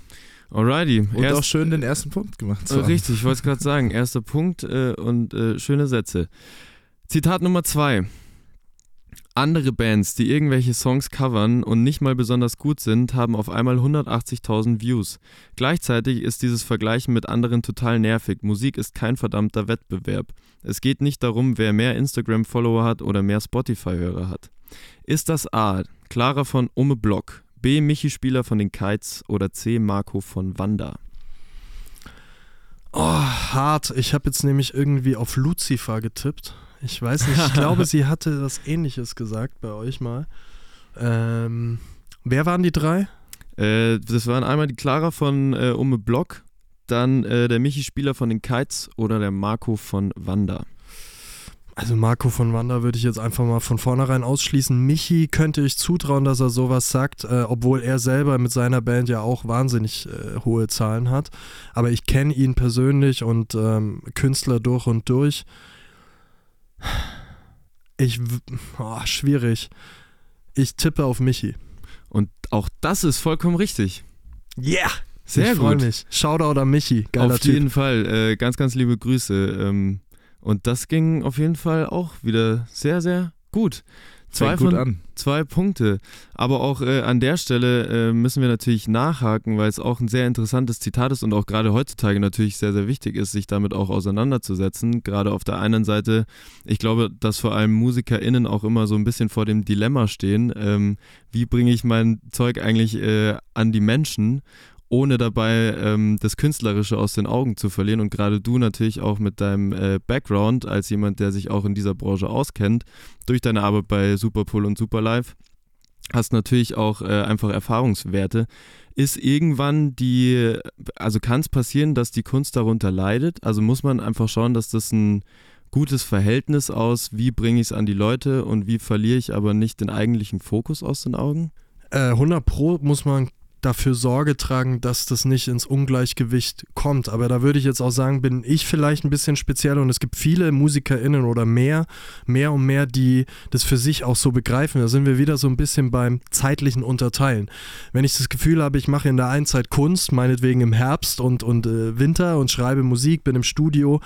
Alrighty. Und Erst- auch schön den ersten Punkt gemacht Äh. Richtig, ich wollte es gerade sagen. Erster Punkt äh, und äh, schöne Sätze. Zitat Nummer zwei. Andere Bands, die irgendwelche Songs covern und nicht mal besonders gut sind, haben auf einmal 180.000 Views. Gleichzeitig ist dieses Vergleichen mit anderen total nervig. Musik ist kein verdammter Wettbewerb. Es geht nicht darum, wer mehr Instagram-Follower hat oder mehr Spotify-Hörer hat. Ist das A. Clara von Umme Block, B. Michi Spieler von den Kites oder C. Marco von Wanda? Oh, hart. Ich habe jetzt nämlich irgendwie auf Lucifer getippt. Ich weiß nicht, ich glaube, [laughs] sie hatte was ähnliches gesagt bei euch mal. Ähm, wer waren die drei? Äh, das waren einmal die Clara von äh, Umme Block, dann äh, der Michi Spieler von den Kites oder der Marco von Wanda. Also Marco von Wanda würde ich jetzt einfach mal von vornherein ausschließen. Michi könnte ich zutrauen, dass er sowas sagt, äh, obwohl er selber mit seiner Band ja auch wahnsinnig äh, hohe Zahlen hat. Aber ich kenne ihn persönlich und ähm, Künstler durch und durch. Ich, oh, schwierig. Ich tippe auf Michi. Und auch das ist vollkommen richtig. Yeah! Sehr ich gut. mich. Shoutout an Michi. Geiler auf Typ. jeden Fall. Äh, ganz, ganz liebe Grüße. Ähm, und das ging auf jeden Fall auch wieder sehr, sehr gut. Zwei gut von, an. Zwei Punkte. Aber auch äh, an der Stelle äh, müssen wir natürlich nachhaken, weil es auch ein sehr interessantes Zitat ist und auch gerade heutzutage natürlich sehr, sehr wichtig ist, sich damit auch auseinanderzusetzen. Gerade auf der einen Seite, ich glaube, dass vor allem MusikerInnen auch immer so ein bisschen vor dem Dilemma stehen. Ähm, wie bringe ich mein Zeug eigentlich äh, an die Menschen? Ohne dabei ähm, das Künstlerische aus den Augen zu verlieren. Und gerade du natürlich auch mit deinem äh, Background als jemand, der sich auch in dieser Branche auskennt, durch deine Arbeit bei Superpool und Superlife, hast natürlich auch äh, einfach Erfahrungswerte. Ist irgendwann die, also kann es passieren, dass die Kunst darunter leidet? Also muss man einfach schauen, dass das ein gutes Verhältnis aus, wie bringe ich es an die Leute und wie verliere ich aber nicht den eigentlichen Fokus aus den Augen? Äh, 100 Pro muss man dafür Sorge tragen, dass das nicht ins Ungleichgewicht kommt. Aber da würde ich jetzt auch sagen, bin ich vielleicht ein bisschen speziell und es gibt viele MusikerInnen oder mehr, mehr und mehr, die das für sich auch so begreifen. Da sind wir wieder so ein bisschen beim zeitlichen Unterteilen. Wenn ich das Gefühl habe, ich mache in der einen Zeit Kunst, meinetwegen im Herbst und, und äh, Winter und schreibe Musik, bin im Studio,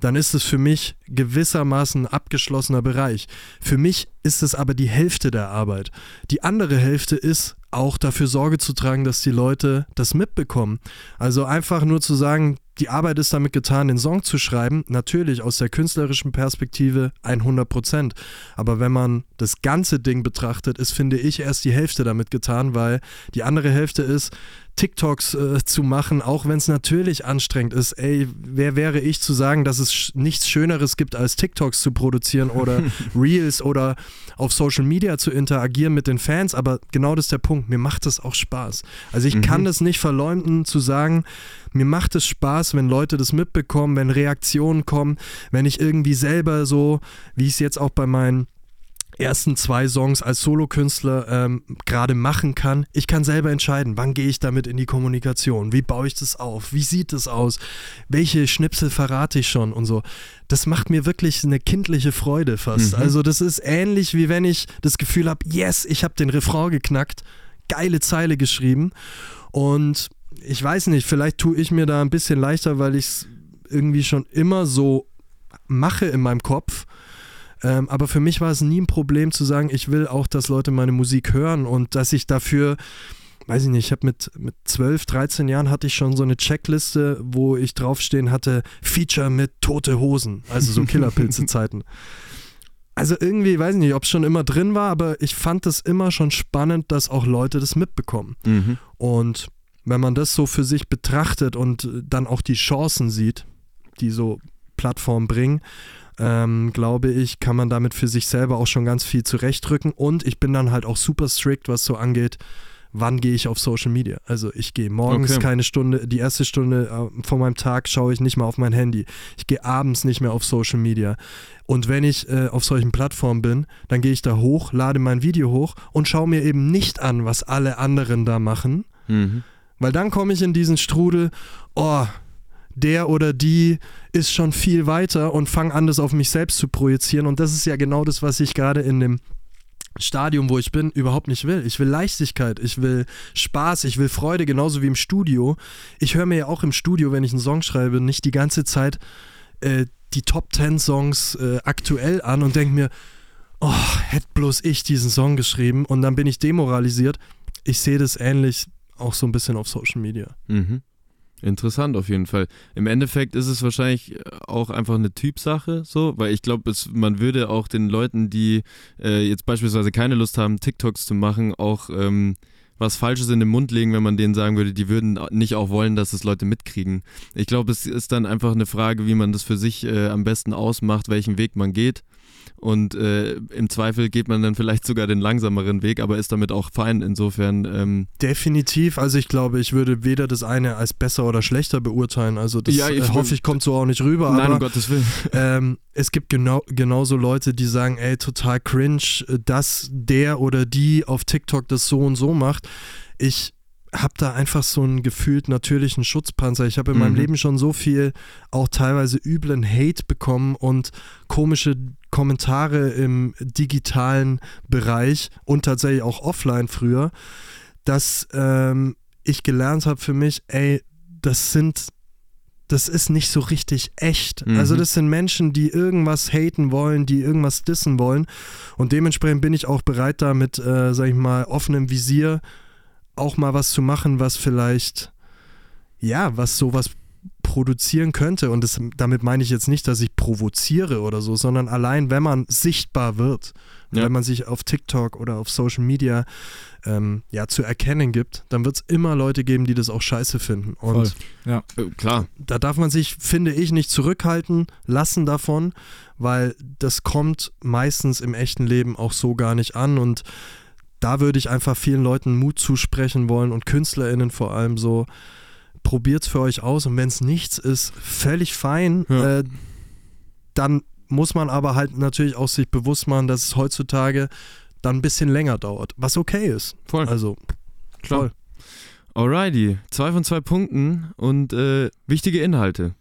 dann ist es für mich gewissermaßen ein abgeschlossener Bereich. Für mich ist es aber die Hälfte der Arbeit. Die andere Hälfte ist auch dafür Sorge zu tragen, dass die Leute das mitbekommen. Also einfach nur zu sagen, die Arbeit ist damit getan, den Song zu schreiben, natürlich aus der künstlerischen Perspektive 100 Prozent. Aber wenn man das ganze Ding betrachtet, ist, finde ich, erst die Hälfte damit getan, weil die andere Hälfte ist, TikToks äh, zu machen, auch wenn es natürlich anstrengend ist. Ey, wer wäre ich zu sagen, dass es sch nichts Schöneres gibt, als TikToks zu produzieren oder [laughs] Reels oder auf Social Media zu interagieren mit den Fans? Aber genau das ist der Punkt. Mir macht es auch Spaß. Also ich kann das nicht verleumden, zu sagen, mir macht es Spaß, wenn Leute das mitbekommen, wenn Reaktionen kommen, wenn ich irgendwie selber so, wie ich es jetzt auch bei meinen ersten zwei Songs als Solokünstler ähm, gerade machen kann. Ich kann selber entscheiden, wann gehe ich damit in die Kommunikation, wie baue ich das auf, wie sieht es aus, welche Schnipsel verrate ich schon und so. Das macht mir wirklich eine kindliche Freude fast. Mhm. Also das ist ähnlich wie wenn ich das Gefühl habe, yes, ich habe den Refrain geknackt, geile Zeile geschrieben und ich weiß nicht, vielleicht tue ich mir da ein bisschen leichter, weil ich es irgendwie schon immer so mache in meinem Kopf. Ähm, aber für mich war es nie ein Problem zu sagen, ich will auch, dass Leute meine Musik hören und dass ich dafür, weiß ich nicht, ich habe mit, mit 12, 13 Jahren hatte ich schon so eine Checkliste, wo ich draufstehen hatte, Feature mit tote Hosen, also so [laughs] Killerpilze-Zeiten. Also irgendwie, weiß ich nicht, ob es schon immer drin war, aber ich fand es immer schon spannend, dass auch Leute das mitbekommen. Mhm. Und wenn man das so für sich betrachtet und dann auch die Chancen sieht, die so Plattformen bringen, ähm, glaube ich, kann man damit für sich selber auch schon ganz viel zurechtrücken. Und ich bin dann halt auch super strikt, was so angeht, wann gehe ich auf Social Media. Also ich gehe morgens Okay. keine Stunde, die erste Stunde äh, vor meinem Tag schaue ich nicht mehr auf mein Handy. Ich gehe abends nicht mehr auf Social Media. Und wenn ich äh, auf solchen Plattformen bin, dann gehe ich da hoch, lade mein Video hoch und schaue mir eben nicht an, was alle anderen da machen. Mhm. Weil dann komme ich in diesen Strudel, oh, der oder die ist schon viel weiter und fange an, das auf mich selbst zu projizieren. Und das ist ja genau das, was ich gerade in dem Stadium, wo ich bin, überhaupt nicht will. Ich will Leichtigkeit, ich will Spaß, ich will Freude, genauso wie im Studio. Ich höre mir ja auch im Studio, wenn ich einen Song schreibe, nicht die ganze Zeit äh, die Top 10 Songs äh, aktuell an und denke mir, oh, hätte bloß ich diesen Song geschrieben und dann bin ich demoralisiert. Ich sehe das ähnlich auch so ein bisschen auf Social Media. Mhm. Interessant auf jeden Fall. Im Endeffekt ist es wahrscheinlich auch einfach eine Typsache, so, weil ich glaube, man würde auch den Leuten, die äh, jetzt beispielsweise keine Lust haben, TikToks zu machen, auch ähm, was Falsches in den Mund legen, wenn man denen sagen würde, die würden nicht auch wollen, dass es Leute mitkriegen. Ich glaube, es ist dann einfach eine Frage, wie man das für sich äh, am besten ausmacht, welchen Weg man geht. Und äh, im Zweifel geht man dann vielleicht sogar den langsameren Weg, aber ist damit auch fein. Insofern, ähm, Definitiv. Also ich glaube, ich würde weder das eine als besser oder schlechter beurteilen. Also das Ja, ich- äh, hoffe ich kommt so auch nicht rüber. nein, um aber Gottes Willen. [laughs] ähm, es gibt genau, genauso Leute, die sagen, ey, total cringe, äh, dass der oder die auf TikTok das so und so macht. Ich habe da einfach so einen gefühlt natürlichen Schutzpanzer. Ich habe in meinem Mhm. Leben schon so viel auch teilweise üblen Hate bekommen und komische Kommentare im digitalen Bereich und tatsächlich auch offline früher, dass ähm, ich gelernt habe für mich, ey, das sind das ist nicht so richtig echt. Mhm. Also das sind Menschen, die irgendwas haten wollen, die irgendwas dissen wollen. Und dementsprechend bin ich auch bereit, da mit, äh, sag ich mal, offenem Visier auch mal was zu machen, was vielleicht, ja, was sowas produzieren könnte. Und das, damit meine ich jetzt nicht, dass ich provoziere oder so, sondern allein, wenn man sichtbar wird, Ja. wenn man sich auf TikTok oder auf Social Media ähm, ja, zu erkennen gibt, dann wird es immer Leute geben, die das auch scheiße finden. Und Voll. Äh, klar. da darf man sich, finde ich, nicht zurückhalten lassen davon, weil das kommt meistens im echten Leben auch so gar nicht an und da würde ich einfach vielen Leuten Mut zusprechen wollen und KünstlerInnen vor allem so, probiert's für euch aus und wenn es nichts ist, völlig fein. Ja. Äh, dann muss man aber halt natürlich auch sich bewusst machen, dass es heutzutage dann ein bisschen länger dauert, was okay ist. Voll. Also, Klar. voll. Alrighty, zwei von zwei Punkten und äh, wichtige Inhalte.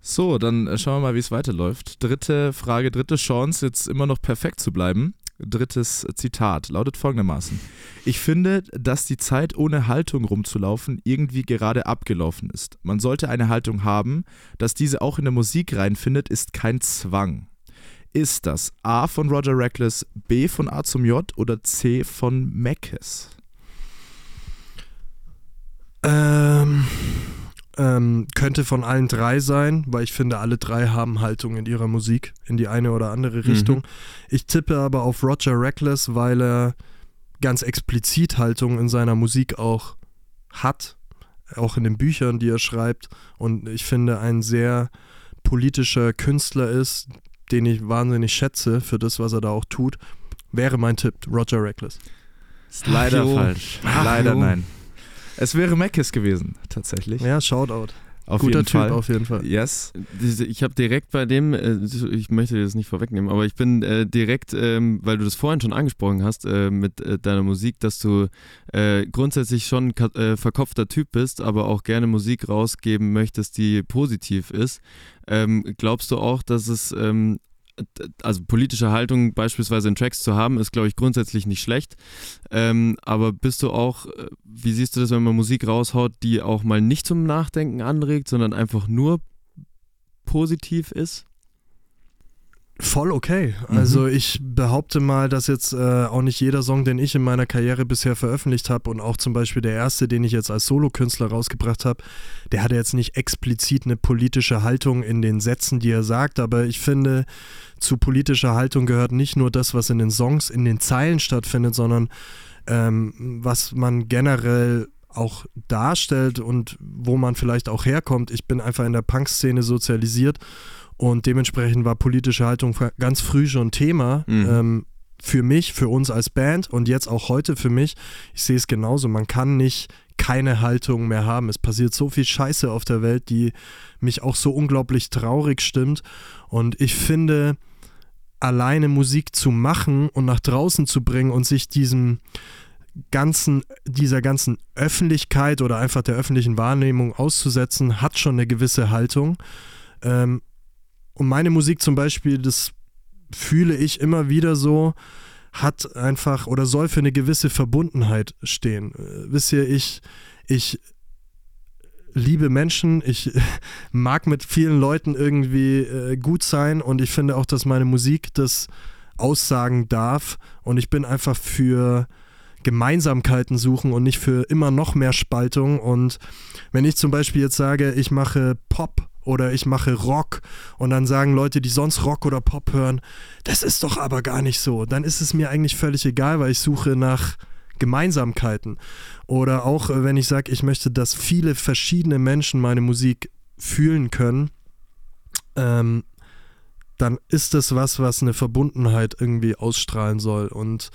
So, dann äh, schauen wir mal, wie es weiterläuft. Dritte Frage, dritte Chance, jetzt immer noch perfekt zu bleiben. Drittes Zitat lautet folgendermaßen. Ich finde, dass die Zeit ohne Haltung rumzulaufen irgendwie gerade abgelaufen ist. Man sollte eine Haltung haben, dass diese auch in der Musik reinfindet, ist kein Zwang. Ist das A von Roger Reckless, B von A zum J oder C von Mackes? Ähm, ähm, könnte von allen drei sein, weil ich finde, alle drei haben Haltung in ihrer Musik in die eine oder andere Richtung. Ich tippe aber auf Roger Reckless, weil er ganz explizit Haltung in seiner Musik auch hat, auch in den Büchern, die er schreibt. Und ich finde, ein sehr politischer Künstler ist, den ich wahnsinnig schätze für das, was er da auch tut. Wäre mein Tipp, Roger Reckless. Ist leider jo. falsch. Ach, leider jo. nein. Es wäre Mackes gewesen, tatsächlich. Ja, Shoutout. Auf Guter jeden Typ Fall. auf jeden Fall. Yes. Ich habe direkt bei dem, äh, ich möchte dir das nicht vorwegnehmen, aber ich bin äh, direkt, ähm, weil du das vorhin schon angesprochen hast äh, mit deiner Musik, dass du grundsätzlich schon ein verkopfter Typ bist, aber auch gerne Musik rausgeben möchtest, die positiv ist. Ähm, glaubst du auch, dass es ähm, also politische Haltung beispielsweise in Tracks zu haben, ist, glaube ich, grundsätzlich nicht schlecht. Ähm, aber bist du auch, äh, wie siehst du das, wenn man Musik raushaut, die auch mal nicht zum Nachdenken anregt, sondern einfach nur positiv ist? Voll okay. Mhm. Also ich behaupte mal, dass jetzt äh, auch nicht jeder Song, den ich in meiner Karriere bisher veröffentlicht habe und auch zum Beispiel der erste, den ich jetzt als Solokünstler rausgebracht habe, der hatte jetzt nicht explizit eine politische Haltung in den Sätzen, die er sagt, aber ich finde, zu politischer Haltung gehört nicht nur das, was in den Songs, in den Zeilen stattfindet, sondern ähm, was man generell auch darstellt und wo man vielleicht auch herkommt. Ich bin einfach in der Punk-Szene sozialisiert und dementsprechend war politische Haltung ganz früh schon Thema. Mhm. Ähm, für mich, für uns als Band und jetzt auch heute für mich. Ich sehe es genauso. Man kann nicht keine Haltung mehr haben. Es passiert so viel Scheiße auf der Welt, die mich auch so unglaublich traurig stimmt. Und ich finde, alleine Musik zu machen und nach draußen zu bringen und sich diesem ganzen, dieser ganzen Öffentlichkeit oder einfach der öffentlichen Wahrnehmung auszusetzen, hat schon eine gewisse Haltung. Ähm, und meine Musik zum Beispiel, das fühle ich immer wieder so, hat einfach oder soll für eine gewisse Verbundenheit stehen. Äh, wisst ihr, ich, ich liebe Menschen, ich [laughs] mag mit vielen Leuten irgendwie äh, gut sein und ich finde auch, dass meine Musik das aussagen darf und ich bin einfach für Gemeinsamkeiten suchen und nicht für immer noch mehr Spaltung und wenn ich zum Beispiel jetzt sage, ich mache Pop oder ich mache Rock und dann sagen Leute, die sonst Rock oder Pop hören, das ist doch aber gar nicht so. Dann ist es mir eigentlich völlig egal, weil ich suche nach Gemeinsamkeiten. Oder auch äh, wenn ich sage, ich möchte, dass viele verschiedene Menschen meine Musik fühlen können, ähm, dann ist das was, was eine Verbundenheit irgendwie ausstrahlen soll. Und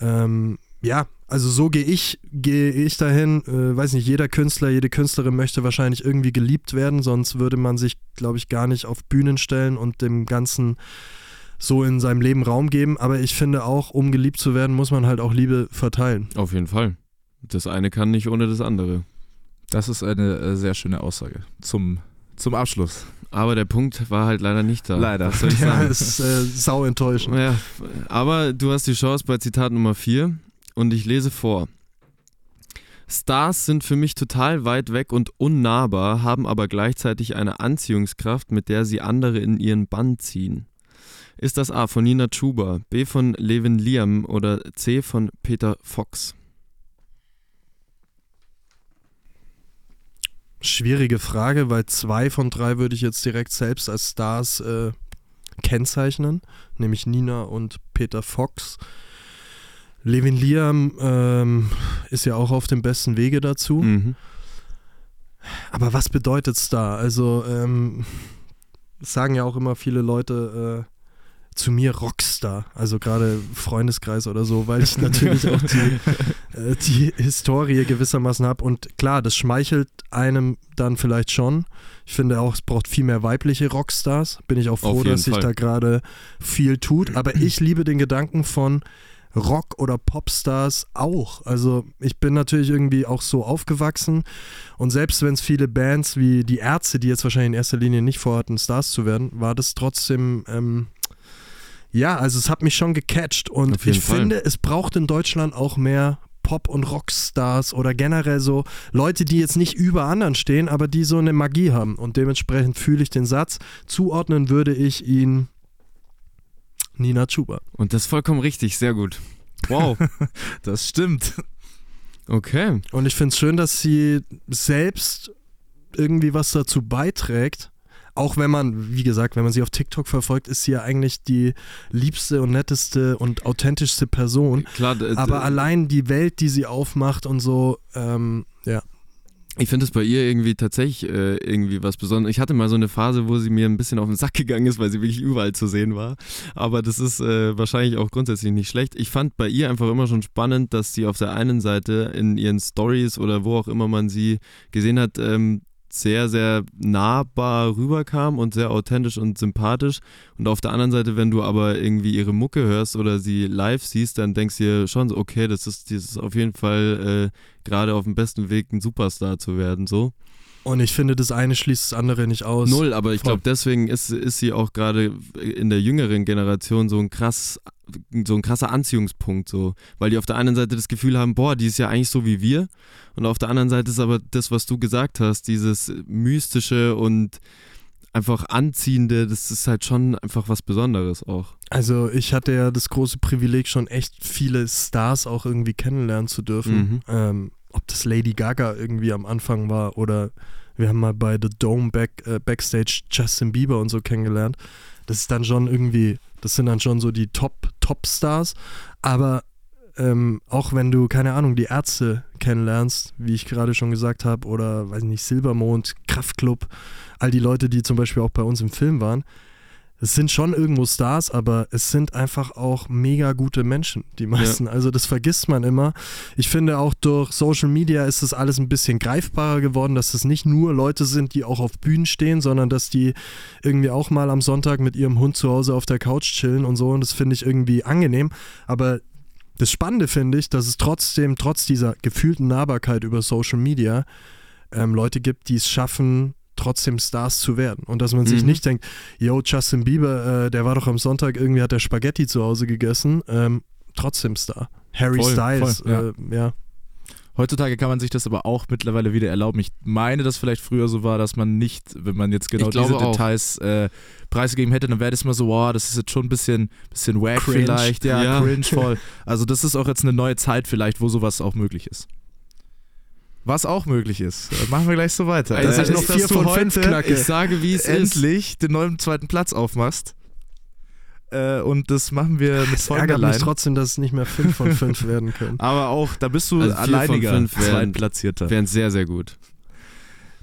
ähm, ja, also so gehe ich, gehe ich dahin. Äh, weiß nicht, jeder Künstler, jede Künstlerin möchte wahrscheinlich irgendwie geliebt werden, sonst würde man sich, glaube ich, gar nicht auf Bühnen stellen und dem Ganzen so in seinem Leben Raum geben. Aber ich finde auch, um geliebt zu werden, muss man halt auch Liebe verteilen. Auf jeden Fall. Das eine kann nicht ohne das andere. Das ist eine äh, sehr schöne Aussage zum, zum Abschluss. Aber der Punkt war halt leider nicht da. Leider. Was soll ich Ja, ist äh, sau enttäuschend. Ja, aber du hast die Chance bei Zitat Nummer 4 und ich lese vor. Stars sind für mich total weit weg und unnahbar, haben aber gleichzeitig eine Anziehungskraft, mit der sie andere in ihren Bann ziehen. Ist das A von Nina Chuba, B von Levin Liam oder C von Peter Fox? Schwierige Frage, weil zwei von drei würde ich jetzt direkt selbst als Stars äh, kennzeichnen, nämlich Nina und Peter Fox. Levin Liam ähm, ist ja auch auf dem besten Wege dazu. Mhm. Aber was bedeutet Star? Also, ähm, es sagen ja auch immer viele Leute äh, zu mir Rockstar, also gerade Freundeskreis oder so, weil ich [laughs] natürlich auch die, äh, die Historie gewissermaßen habe. Und klar, das schmeichelt einem dann vielleicht schon. Ich finde auch, es braucht viel mehr weibliche Rockstars. Bin ich auch froh, dass sich da gerade viel tut. Aber ich liebe den Gedanken von Rock- oder Popstars auch. Also ich bin natürlich irgendwie auch so aufgewachsen und selbst wenn es viele Bands wie die Ärzte, die jetzt wahrscheinlich in erster Linie nicht vorhatten, Stars zu werden, war das trotzdem, ähm, ja, also es hat mich schon gecatcht und ich Fall. finde, es braucht in Deutschland auch mehr Pop- und Rockstars oder generell so Leute, die jetzt nicht über anderen stehen, aber die so eine Magie haben und dementsprechend fühle ich den Satz. Zuordnen würde ich ihn Nina Chuba. Und das ist vollkommen richtig, sehr gut. Wow. [laughs] Das stimmt. Okay. Und ich finde es schön, dass sie selbst irgendwie was dazu beiträgt. Auch wenn man, wie gesagt, wenn man sie auf TikTok verfolgt, ist sie ja eigentlich die liebste und netteste und authentischste Person. Klar, Aber allein die Welt, die sie aufmacht und so, ähm, ja. Ich finde es bei ihr irgendwie tatsächlich äh, irgendwie was Besonderes. Ich hatte mal so eine Phase, wo sie mir ein bisschen auf den Sack gegangen ist, weil sie wirklich überall zu sehen war. Aber das ist äh, wahrscheinlich auch grundsätzlich nicht schlecht. Ich fand bei ihr einfach immer schon spannend, dass sie auf der einen Seite in ihren Stories oder wo auch immer man sie gesehen hat, ähm, sehr, sehr nahbar rüberkam und sehr authentisch und sympathisch. Und auf der anderen Seite, wenn du aber irgendwie ihre Mucke hörst oder sie live siehst, dann denkst du dir schon so, okay, das ist, das ist auf jeden Fall äh, gerade auf dem besten Weg, ein Superstar zu werden, so. Und ich finde, das eine schließt das andere nicht aus. Null, aber ich glaube, deswegen ist, ist sie auch gerade in der jüngeren Generation so ein krass, so ein krasser Anziehungspunkt, so, weil die auf der einen Seite das Gefühl haben, boah, die ist ja eigentlich so wie wir, und auf der anderen Seite ist aber das, was du gesagt hast, dieses mystische und einfach anziehende, das ist halt schon einfach was Besonderes auch. Also ich hatte ja das große Privileg, schon echt viele Stars auch irgendwie kennenlernen zu dürfen. Mhm. Ähm, ob das Lady Gaga irgendwie am Anfang war oder wir haben mal bei The Dome back, äh, Backstage Justin Bieber und so kennengelernt. Das ist dann schon irgendwie, das sind dann schon so die Top, Top-Stars. Aber ähm, auch wenn du, keine Ahnung, die Ärzte kennenlernst, wie ich gerade schon gesagt habe, oder weiß nicht, Silbermond, Kraftklub, all die Leute, die zum Beispiel auch bei uns im Film waren, es sind schon irgendwo Stars, aber es sind einfach auch mega gute Menschen, die meisten. Also das vergisst man immer. Ich finde auch durch Social Media ist das alles ein bisschen greifbarer geworden, dass es nicht nur Leute sind, die auch auf Bühnen stehen, sondern dass die irgendwie auch mal am Sonntag mit ihrem Hund zu Hause auf der Couch chillen und so. Und das finde ich irgendwie angenehm. Aber das Spannende finde ich, dass es trotzdem, trotz dieser gefühlten Nahbarkeit über Social Media, ähm, Leute gibt, die es schaffen, trotzdem Stars zu werden. Und dass man sich Mhm. nicht denkt, yo, Justin Bieber, äh, der war doch am Sonntag, irgendwie hat der Spaghetti zu Hause gegessen, ähm, trotzdem Star. Harry Voll, Styles, voll, ja. Äh, ja. Heutzutage kann man sich das aber auch mittlerweile wieder erlauben. Ich meine, dass vielleicht früher so war, dass man nicht, wenn man jetzt genau diese auch. Details äh, preisgegeben hätte, dann wäre das immer so, wow, das ist jetzt schon ein bisschen, bisschen wack Cringe. vielleicht. Ja, Ja. cringe voll. [laughs] Also das ist auch jetzt eine neue Zeit vielleicht, wo sowas auch möglich ist. Was auch möglich ist. äh, Machen wir gleich so weiter. Dass Äh, ich noch ist, vier dass von heute fünf knacke. Ich sage, wie es ist. endlich den neuen zweiten Platz aufmachst. Äh, und das machen wir mit Es folgender ärgert mich Line. trotzdem, dass es nicht mehr 5 von 5 [laughs] werden können. Aber auch, da bist du Also alleiniger Zweitplatzierter. Wären sehr, sehr gut.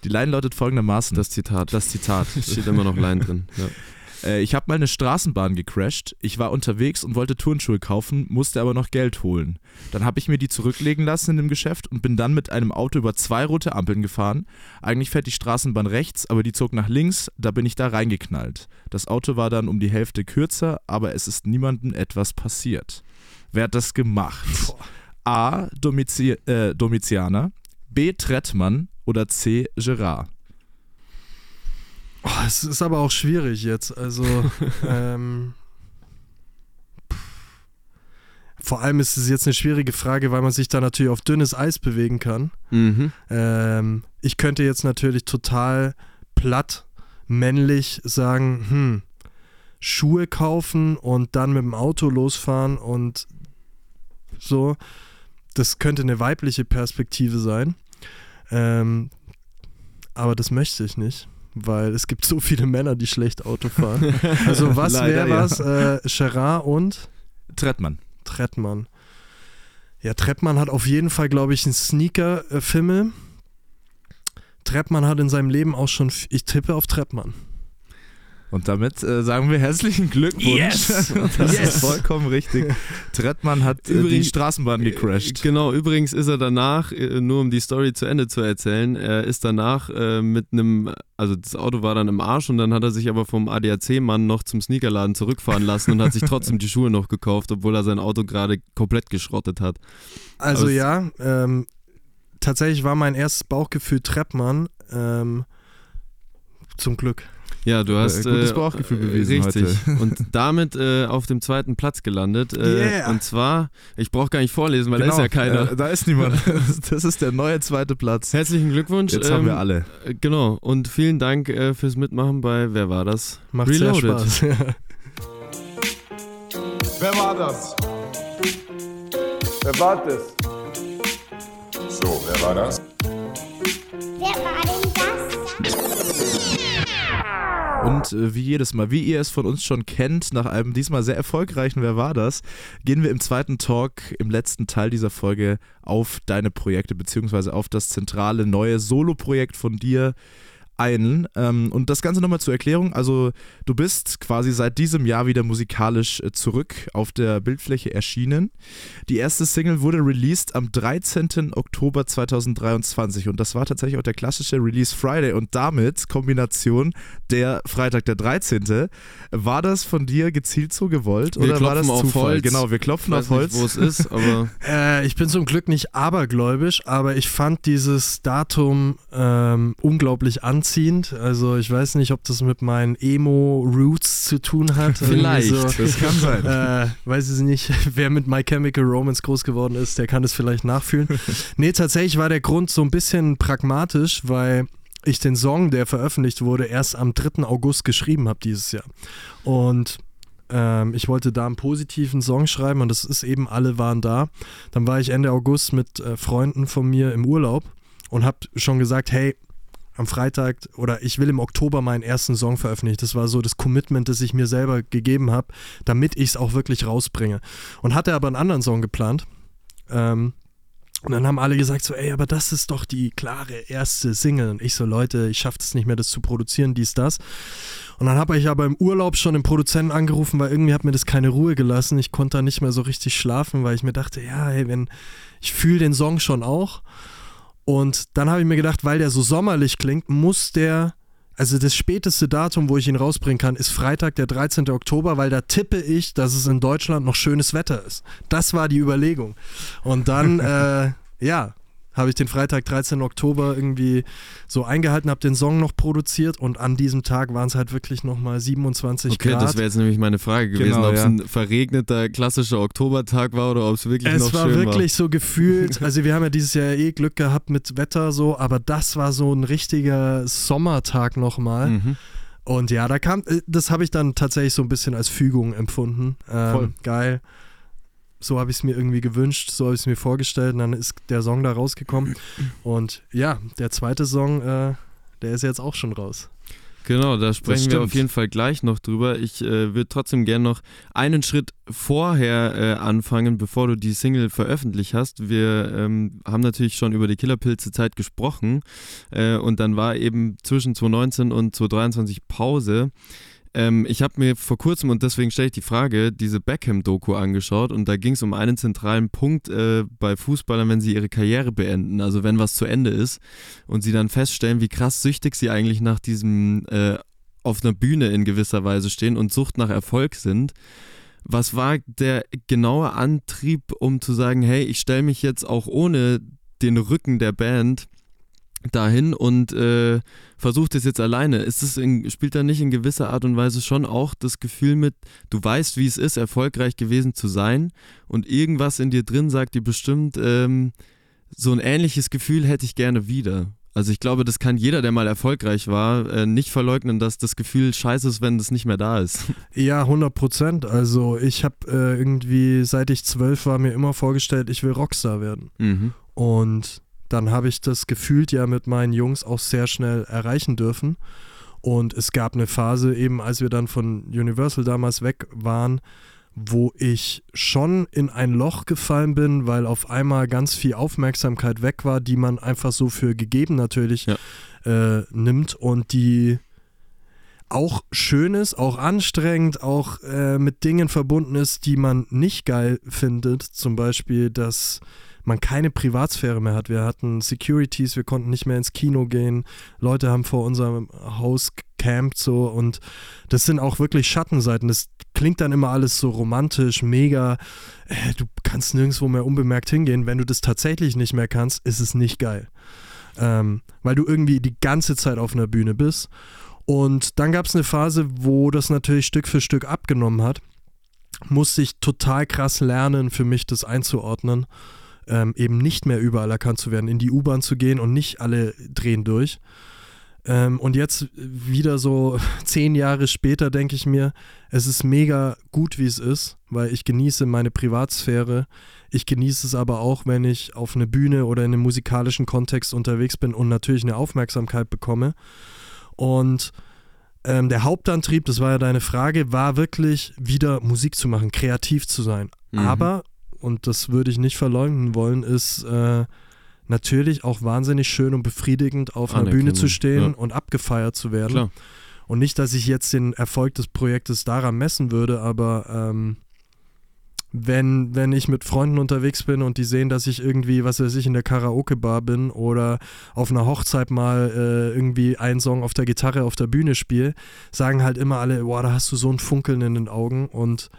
Die Line lautet folgendermaßen. Das Zitat. das Zitat. steht immer noch Line drin. Ja. Äh, ich habe mal eine Straßenbahn gecrashed. Ich war unterwegs und wollte Turnschuhe kaufen, musste aber noch Geld holen. Dann habe ich mir die zurücklegen lassen in dem Geschäft und bin dann mit einem Auto über zwei rote Ampeln gefahren. Eigentlich fährt die Straßenbahn rechts, aber die zog nach links, da bin ich da reingeknallt. Das Auto war dann um die Hälfte kürzer, aber es ist niemandem etwas passiert. Wer hat das gemacht? A. Domizi äh, Domitianer, B. Trettmann oder C. Gerard? Oh, es ist aber auch schwierig jetzt. Also, [laughs] ähm, vor allem ist es jetzt eine schwierige Frage, weil man sich da natürlich auf dünnes Eis bewegen kann. Mhm. Ähm, ich könnte jetzt natürlich total platt, männlich sagen, hm, Schuhe kaufen und dann mit dem Auto losfahren und so. Das könnte eine weibliche Perspektive sein. Ähm, aber das möchte ich nicht, weil es gibt so viele Männer, die schlecht Auto fahren. [laughs] Also was wäre ja. was? Äh, Gerard und Trettmann. Trettmann. Ja, Trettmann hat auf jeden Fall, glaube ich, einen Sneaker-Fimmel. Trettmann hat in seinem Leben auch schon, ich tippe auf Trettmann. Und damit äh, sagen wir herzlichen Glückwunsch. Yes! [laughs] das Yes! ist vollkommen richtig. Trettmann hat äh, die Übrigens- Straßenbahn gecrashed. Genau, übrigens ist er danach, äh, nur um die Story zu Ende zu erzählen, er ist danach äh, mit einem, also das Auto war dann im Arsch und dann hat er sich aber vom ADAC-Mann noch zum Sneakerladen zurückfahren lassen und hat sich trotzdem die Schuhe noch gekauft, obwohl er sein Auto gerade komplett geschrottet hat. Also Aber es- ja, ähm, tatsächlich war mein erstes Bauchgefühl Trettmann. Ähm, zum Glück. Ja, du hast Äh, gutes äh, Bauchgefühl äh, bewiesen richtig. heute. Und [laughs] damit äh, auf dem zweiten Platz gelandet. Äh, Yeah. Und zwar, ich brauche gar nicht vorlesen, weil da ist ja keiner. Äh, da ist niemand. [laughs] Das ist der neue zweite Platz. Herzlichen Glückwunsch. Jetzt haben wir ähm, alle. äh, Genau. Und vielen Dank äh, fürs Mitmachen bei Wer war das? Macht sehr Reloaded. Spaß. [laughs] Wer war das? Wer war das? So, wer war das? Wer war Und äh, wie jedes Mal, wie ihr es von uns schon kennt, nach einem diesmal sehr erfolgreichen Wer war das, gehen wir im zweiten Talk, im letzten Teil dieser Folge, auf deine Projekte beziehungsweise auf das zentrale neue Solo-Projekt von dir ein. Ähm, und das Ganze nochmal zur Erklärung. Also, du bist quasi seit diesem Jahr wieder musikalisch äh, zurück auf der Bildfläche erschienen. Die erste Single wurde released am 13. Oktober 2023 und das war tatsächlich auch der klassische Release Friday und damit Kombination der Freitag der 13. War das von dir gezielt so gewollt Wir oder war das Zufall? Holz. Genau, wir klopfen auf Holz. nicht, wo es ist, aber [laughs] Äh, ich bin zum Glück nicht abergläubisch, aber ich fand dieses Datum ähm, unglaublich anziehend. Also ich weiß nicht, ob das mit meinen Emo-Roots zu tun hat. Vielleicht. So, das kann sein. äh, weiß ich nicht, [laughs] wer mit My Chemical Romance groß geworden ist, der kann es vielleicht nachfühlen. [laughs] nee, tatsächlich war der Grund so ein bisschen pragmatisch, weil ich den Song, der veröffentlicht wurde, erst am 3. August geschrieben habe dieses Jahr. Und ähm, ich wollte da einen positiven Song schreiben und das ist eben, alle waren da. Dann war ich Ende August mit äh, Freunden von mir im Urlaub und habe schon gesagt, hey, am Freitag oder ich will im Oktober meinen ersten Song veröffentlichen. Das war so das Commitment, das ich mir selber gegeben habe, damit ich es auch wirklich rausbringe. Und hatte aber einen anderen Song geplant. Ähm, und dann haben alle gesagt so, ey, aber das ist doch die klare erste Single. Und ich so, Leute, ich schaffe es nicht mehr, das zu produzieren, dies, das. Und dann habe ich aber im Urlaub schon den Produzenten angerufen, weil irgendwie hat mir das keine Ruhe gelassen. Ich konnte da nicht mehr so richtig schlafen, weil ich mir dachte, ja, hey, wenn ich fühle den Song schon auch. Und dann habe ich mir gedacht, weil der so sommerlich klingt, muss der, also das späteste Datum, wo ich ihn rausbringen kann, ist Freitag, der 13. Oktober, weil da tippe ich, dass es in Deutschland noch schönes Wetter ist. Das war die Überlegung. Und dann, [laughs] äh, ja, habe ich den Freitag, 13. Oktober irgendwie so eingehalten, habe den Song noch produziert und an diesem Tag waren es halt wirklich nochmal 27 okay, Grad. das wäre jetzt nämlich meine Frage gewesen, Genau, ob es ja. ein verregneter klassischer Oktobertag war oder ob es wirklich Es noch war schön wirklich so gefühlt, [laughs] also wir haben ja dieses Jahr eh Glück gehabt mit Wetter so, aber das war so ein richtiger Sommertag nochmal. war. Mhm. Und ja, da kam, äh, das habe ich dann tatsächlich so ein bisschen als Fügung empfunden. Ähm, Voll. Geil. So habe ich es mir irgendwie gewünscht, so habe ich es mir vorgestellt und dann ist der Song da rausgekommen. Und ja, der zweite Song, äh, der ist jetzt auch schon raus. Genau, da sprechen wir auf jeden Fall gleich noch drüber. Ich äh, würde trotzdem gerne noch einen Schritt vorher äh, anfangen, bevor du die Single veröffentlicht hast. Wir ähm, haben natürlich schon über die Killerpilze-Zeit gesprochen äh, und dann war eben zwischen 2019 und 2023 Pause. Ähm, ich habe mir vor kurzem, und deswegen stelle ich die Frage, diese Beckham-Doku angeschaut und da ging es um einen zentralen Punkt äh, bei Fußballern, wenn sie ihre Karriere beenden, also wenn was zu Ende ist und sie dann feststellen, wie krass süchtig sie eigentlich nach diesem äh, auf einer Bühne in gewisser Weise stehen und Sucht nach Erfolg sind. Was war der genaue Antrieb, um zu sagen, hey, ich stelle mich jetzt auch ohne den Rücken der Band dahin und äh, versuche das jetzt alleine? Ist es in, spielt da nicht in gewisser Art und Weise schon auch das Gefühl mit, du weißt, wie es ist, erfolgreich gewesen zu sein und irgendwas in dir drin sagt dir bestimmt, ähm, so ein ähnliches Gefühl hätte ich gerne wieder. Also ich glaube, das kann jeder, der mal erfolgreich war, äh, nicht verleugnen, dass das Gefühl scheiße ist, wenn das nicht mehr da ist. [laughs] Ja, 100 Prozent. Also ich habe äh, irgendwie, seit ich zwölf war, mir immer vorgestellt, ich will Rockstar werden. Mhm. Und dann habe ich das gefühlt ja mit meinen Jungs auch sehr schnell erreichen dürfen. Und es gab eine Phase eben, als wir dann von Universal damals weg waren, wo ich schon in ein Loch gefallen bin, weil auf einmal ganz viel Aufmerksamkeit weg war, die man einfach so für gegeben natürlich Ja. äh, nimmt und die auch schön ist, auch anstrengend, auch äh, mit Dingen verbunden ist, die man nicht geil findet. Zum Beispiel, dass man keine Privatsphäre mehr hat. Wir hatten Securities, wir konnten nicht mehr ins Kino gehen. Leute haben vor unserem Haus gecampt so und das sind auch wirklich Schattenseiten. Das klingt dann immer alles so romantisch, mega. Äh, du kannst nirgendwo mehr unbemerkt hingehen. Wenn du das tatsächlich nicht mehr kannst, ist es nicht geil. Ähm, weil du irgendwie die ganze Zeit auf einer Bühne bist. Und dann gab es eine Phase, wo das natürlich Stück für Stück abgenommen hat. Musste ich total krass lernen, für mich das einzuordnen. Ähm, eben nicht mehr überall erkannt zu werden, in die U-Bahn zu gehen und nicht alle drehen durch. Ähm, und jetzt wieder so [laughs] zehn Jahre später denke ich mir, es ist mega gut, wie es ist, weil ich genieße meine Privatsphäre. Ich genieße es aber auch, wenn ich auf eine Bühne oder in einem musikalischen Kontext unterwegs bin und natürlich eine Aufmerksamkeit bekomme. Und ähm, der Hauptantrieb, das war ja deine Frage, war wirklich wieder Musik zu machen, kreativ zu sein. Mhm. Aber, und das würde ich nicht verleugnen wollen, ist äh, natürlich auch wahnsinnig schön und befriedigend, auf einer Bühne zu stehen ja. und abgefeiert zu werden. Klar. Und nicht, dass ich jetzt den Erfolg des Projektes daran messen würde, aber ähm, wenn, wenn ich mit Freunden unterwegs bin und die sehen, dass ich irgendwie, was weiß ich, in der Karaoke-Bar bin oder auf einer Hochzeit mal äh, irgendwie einen Song auf der Gitarre auf der Bühne spiele, sagen halt immer alle, boah, da hast du so ein Funkeln in den Augen und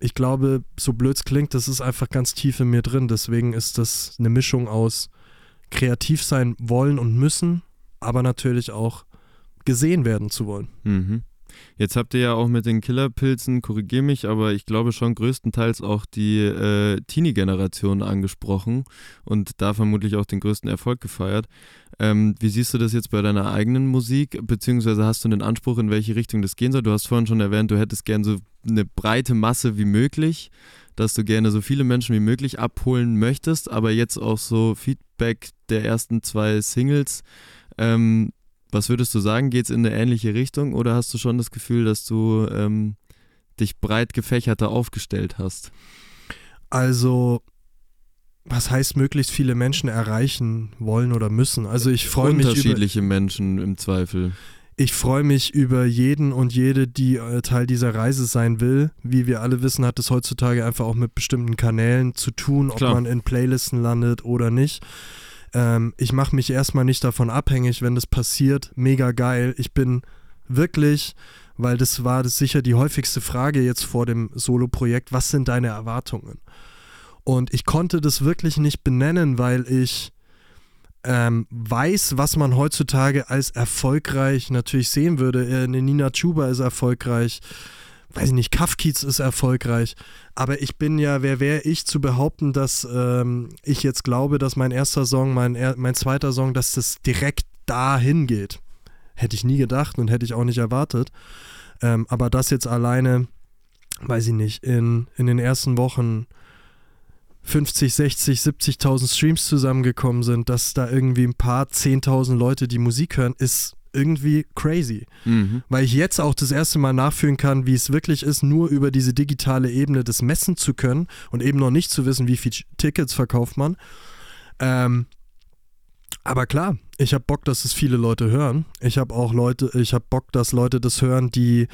ich glaube, so blöd es klingt, das ist einfach ganz tief in mir drin. Deswegen ist das eine Mischung aus kreativ sein wollen und müssen, aber natürlich auch gesehen werden zu wollen. Mhm. Jetzt habt ihr ja auch mit den Killerpilzen, korrigier mich, aber ich glaube schon größtenteils auch die äh, Teenie-Generation angesprochen und da vermutlich auch den größten Erfolg gefeiert. Ähm, wie siehst du das jetzt bei deiner eigenen Musik, beziehungsweise hast du einen Anspruch, in welche Richtung das gehen soll? Du hast vorhin schon erwähnt, du hättest gern so eine breite Masse wie möglich, dass du gerne so viele Menschen wie möglich abholen möchtest, aber jetzt auch so Feedback der ersten zwei Singles. Ähm, was würdest du sagen? Geht es in eine ähnliche Richtung oder hast du schon das Gefühl, dass du ähm, dich breit gefächerter aufgestellt hast? Also, was heißt möglichst viele Menschen erreichen wollen oder müssen? Also ich freue mich über, Unterschiedliche Menschen im Zweifel. ich freue mich über jeden und jede, die äh, Teil dieser Reise sein will. Wie wir alle wissen, hat es heutzutage einfach auch mit bestimmten Kanälen zu tun, ob Klar. man in Playlisten landet oder nicht. Ähm, ich mache mich erstmal nicht davon abhängig, wenn das passiert. Mega geil. Ich bin wirklich, weil das war das sicher die häufigste Frage jetzt vor dem Solo-Projekt, was sind deine Erwartungen? Und ich konnte das wirklich nicht benennen, weil ich ähm, weiß, was man heutzutage als erfolgreich natürlich sehen würde. Äh, Eine Nina Chuba ist erfolgreich, weiß ich nicht, Kafkiz ist erfolgreich. Aber ich bin ja, wer wäre ich zu behaupten, dass ähm, ich jetzt glaube, dass mein erster Song, mein, mein zweiter Song, dass das direkt dahin geht. Hätte ich nie gedacht und hätte ich auch nicht erwartet. Ähm, aber das jetzt alleine, weiß ich nicht, in, in den ersten Wochen 50, 60, 70.000 Streams zusammengekommen sind, dass da irgendwie ein paar 10.000 Leute die Musik hören, ist irgendwie crazy. Mhm. Weil ich jetzt auch das erste Mal nachfühlen kann, wie es wirklich ist, nur über diese digitale Ebene das messen zu können und eben noch nicht zu wissen, wie viele Tickets verkauft man. Ähm, aber klar, ich habe Bock, dass es viele Leute hören. Ich habe auch Leute, ich habe Bock, dass Leute das hören, die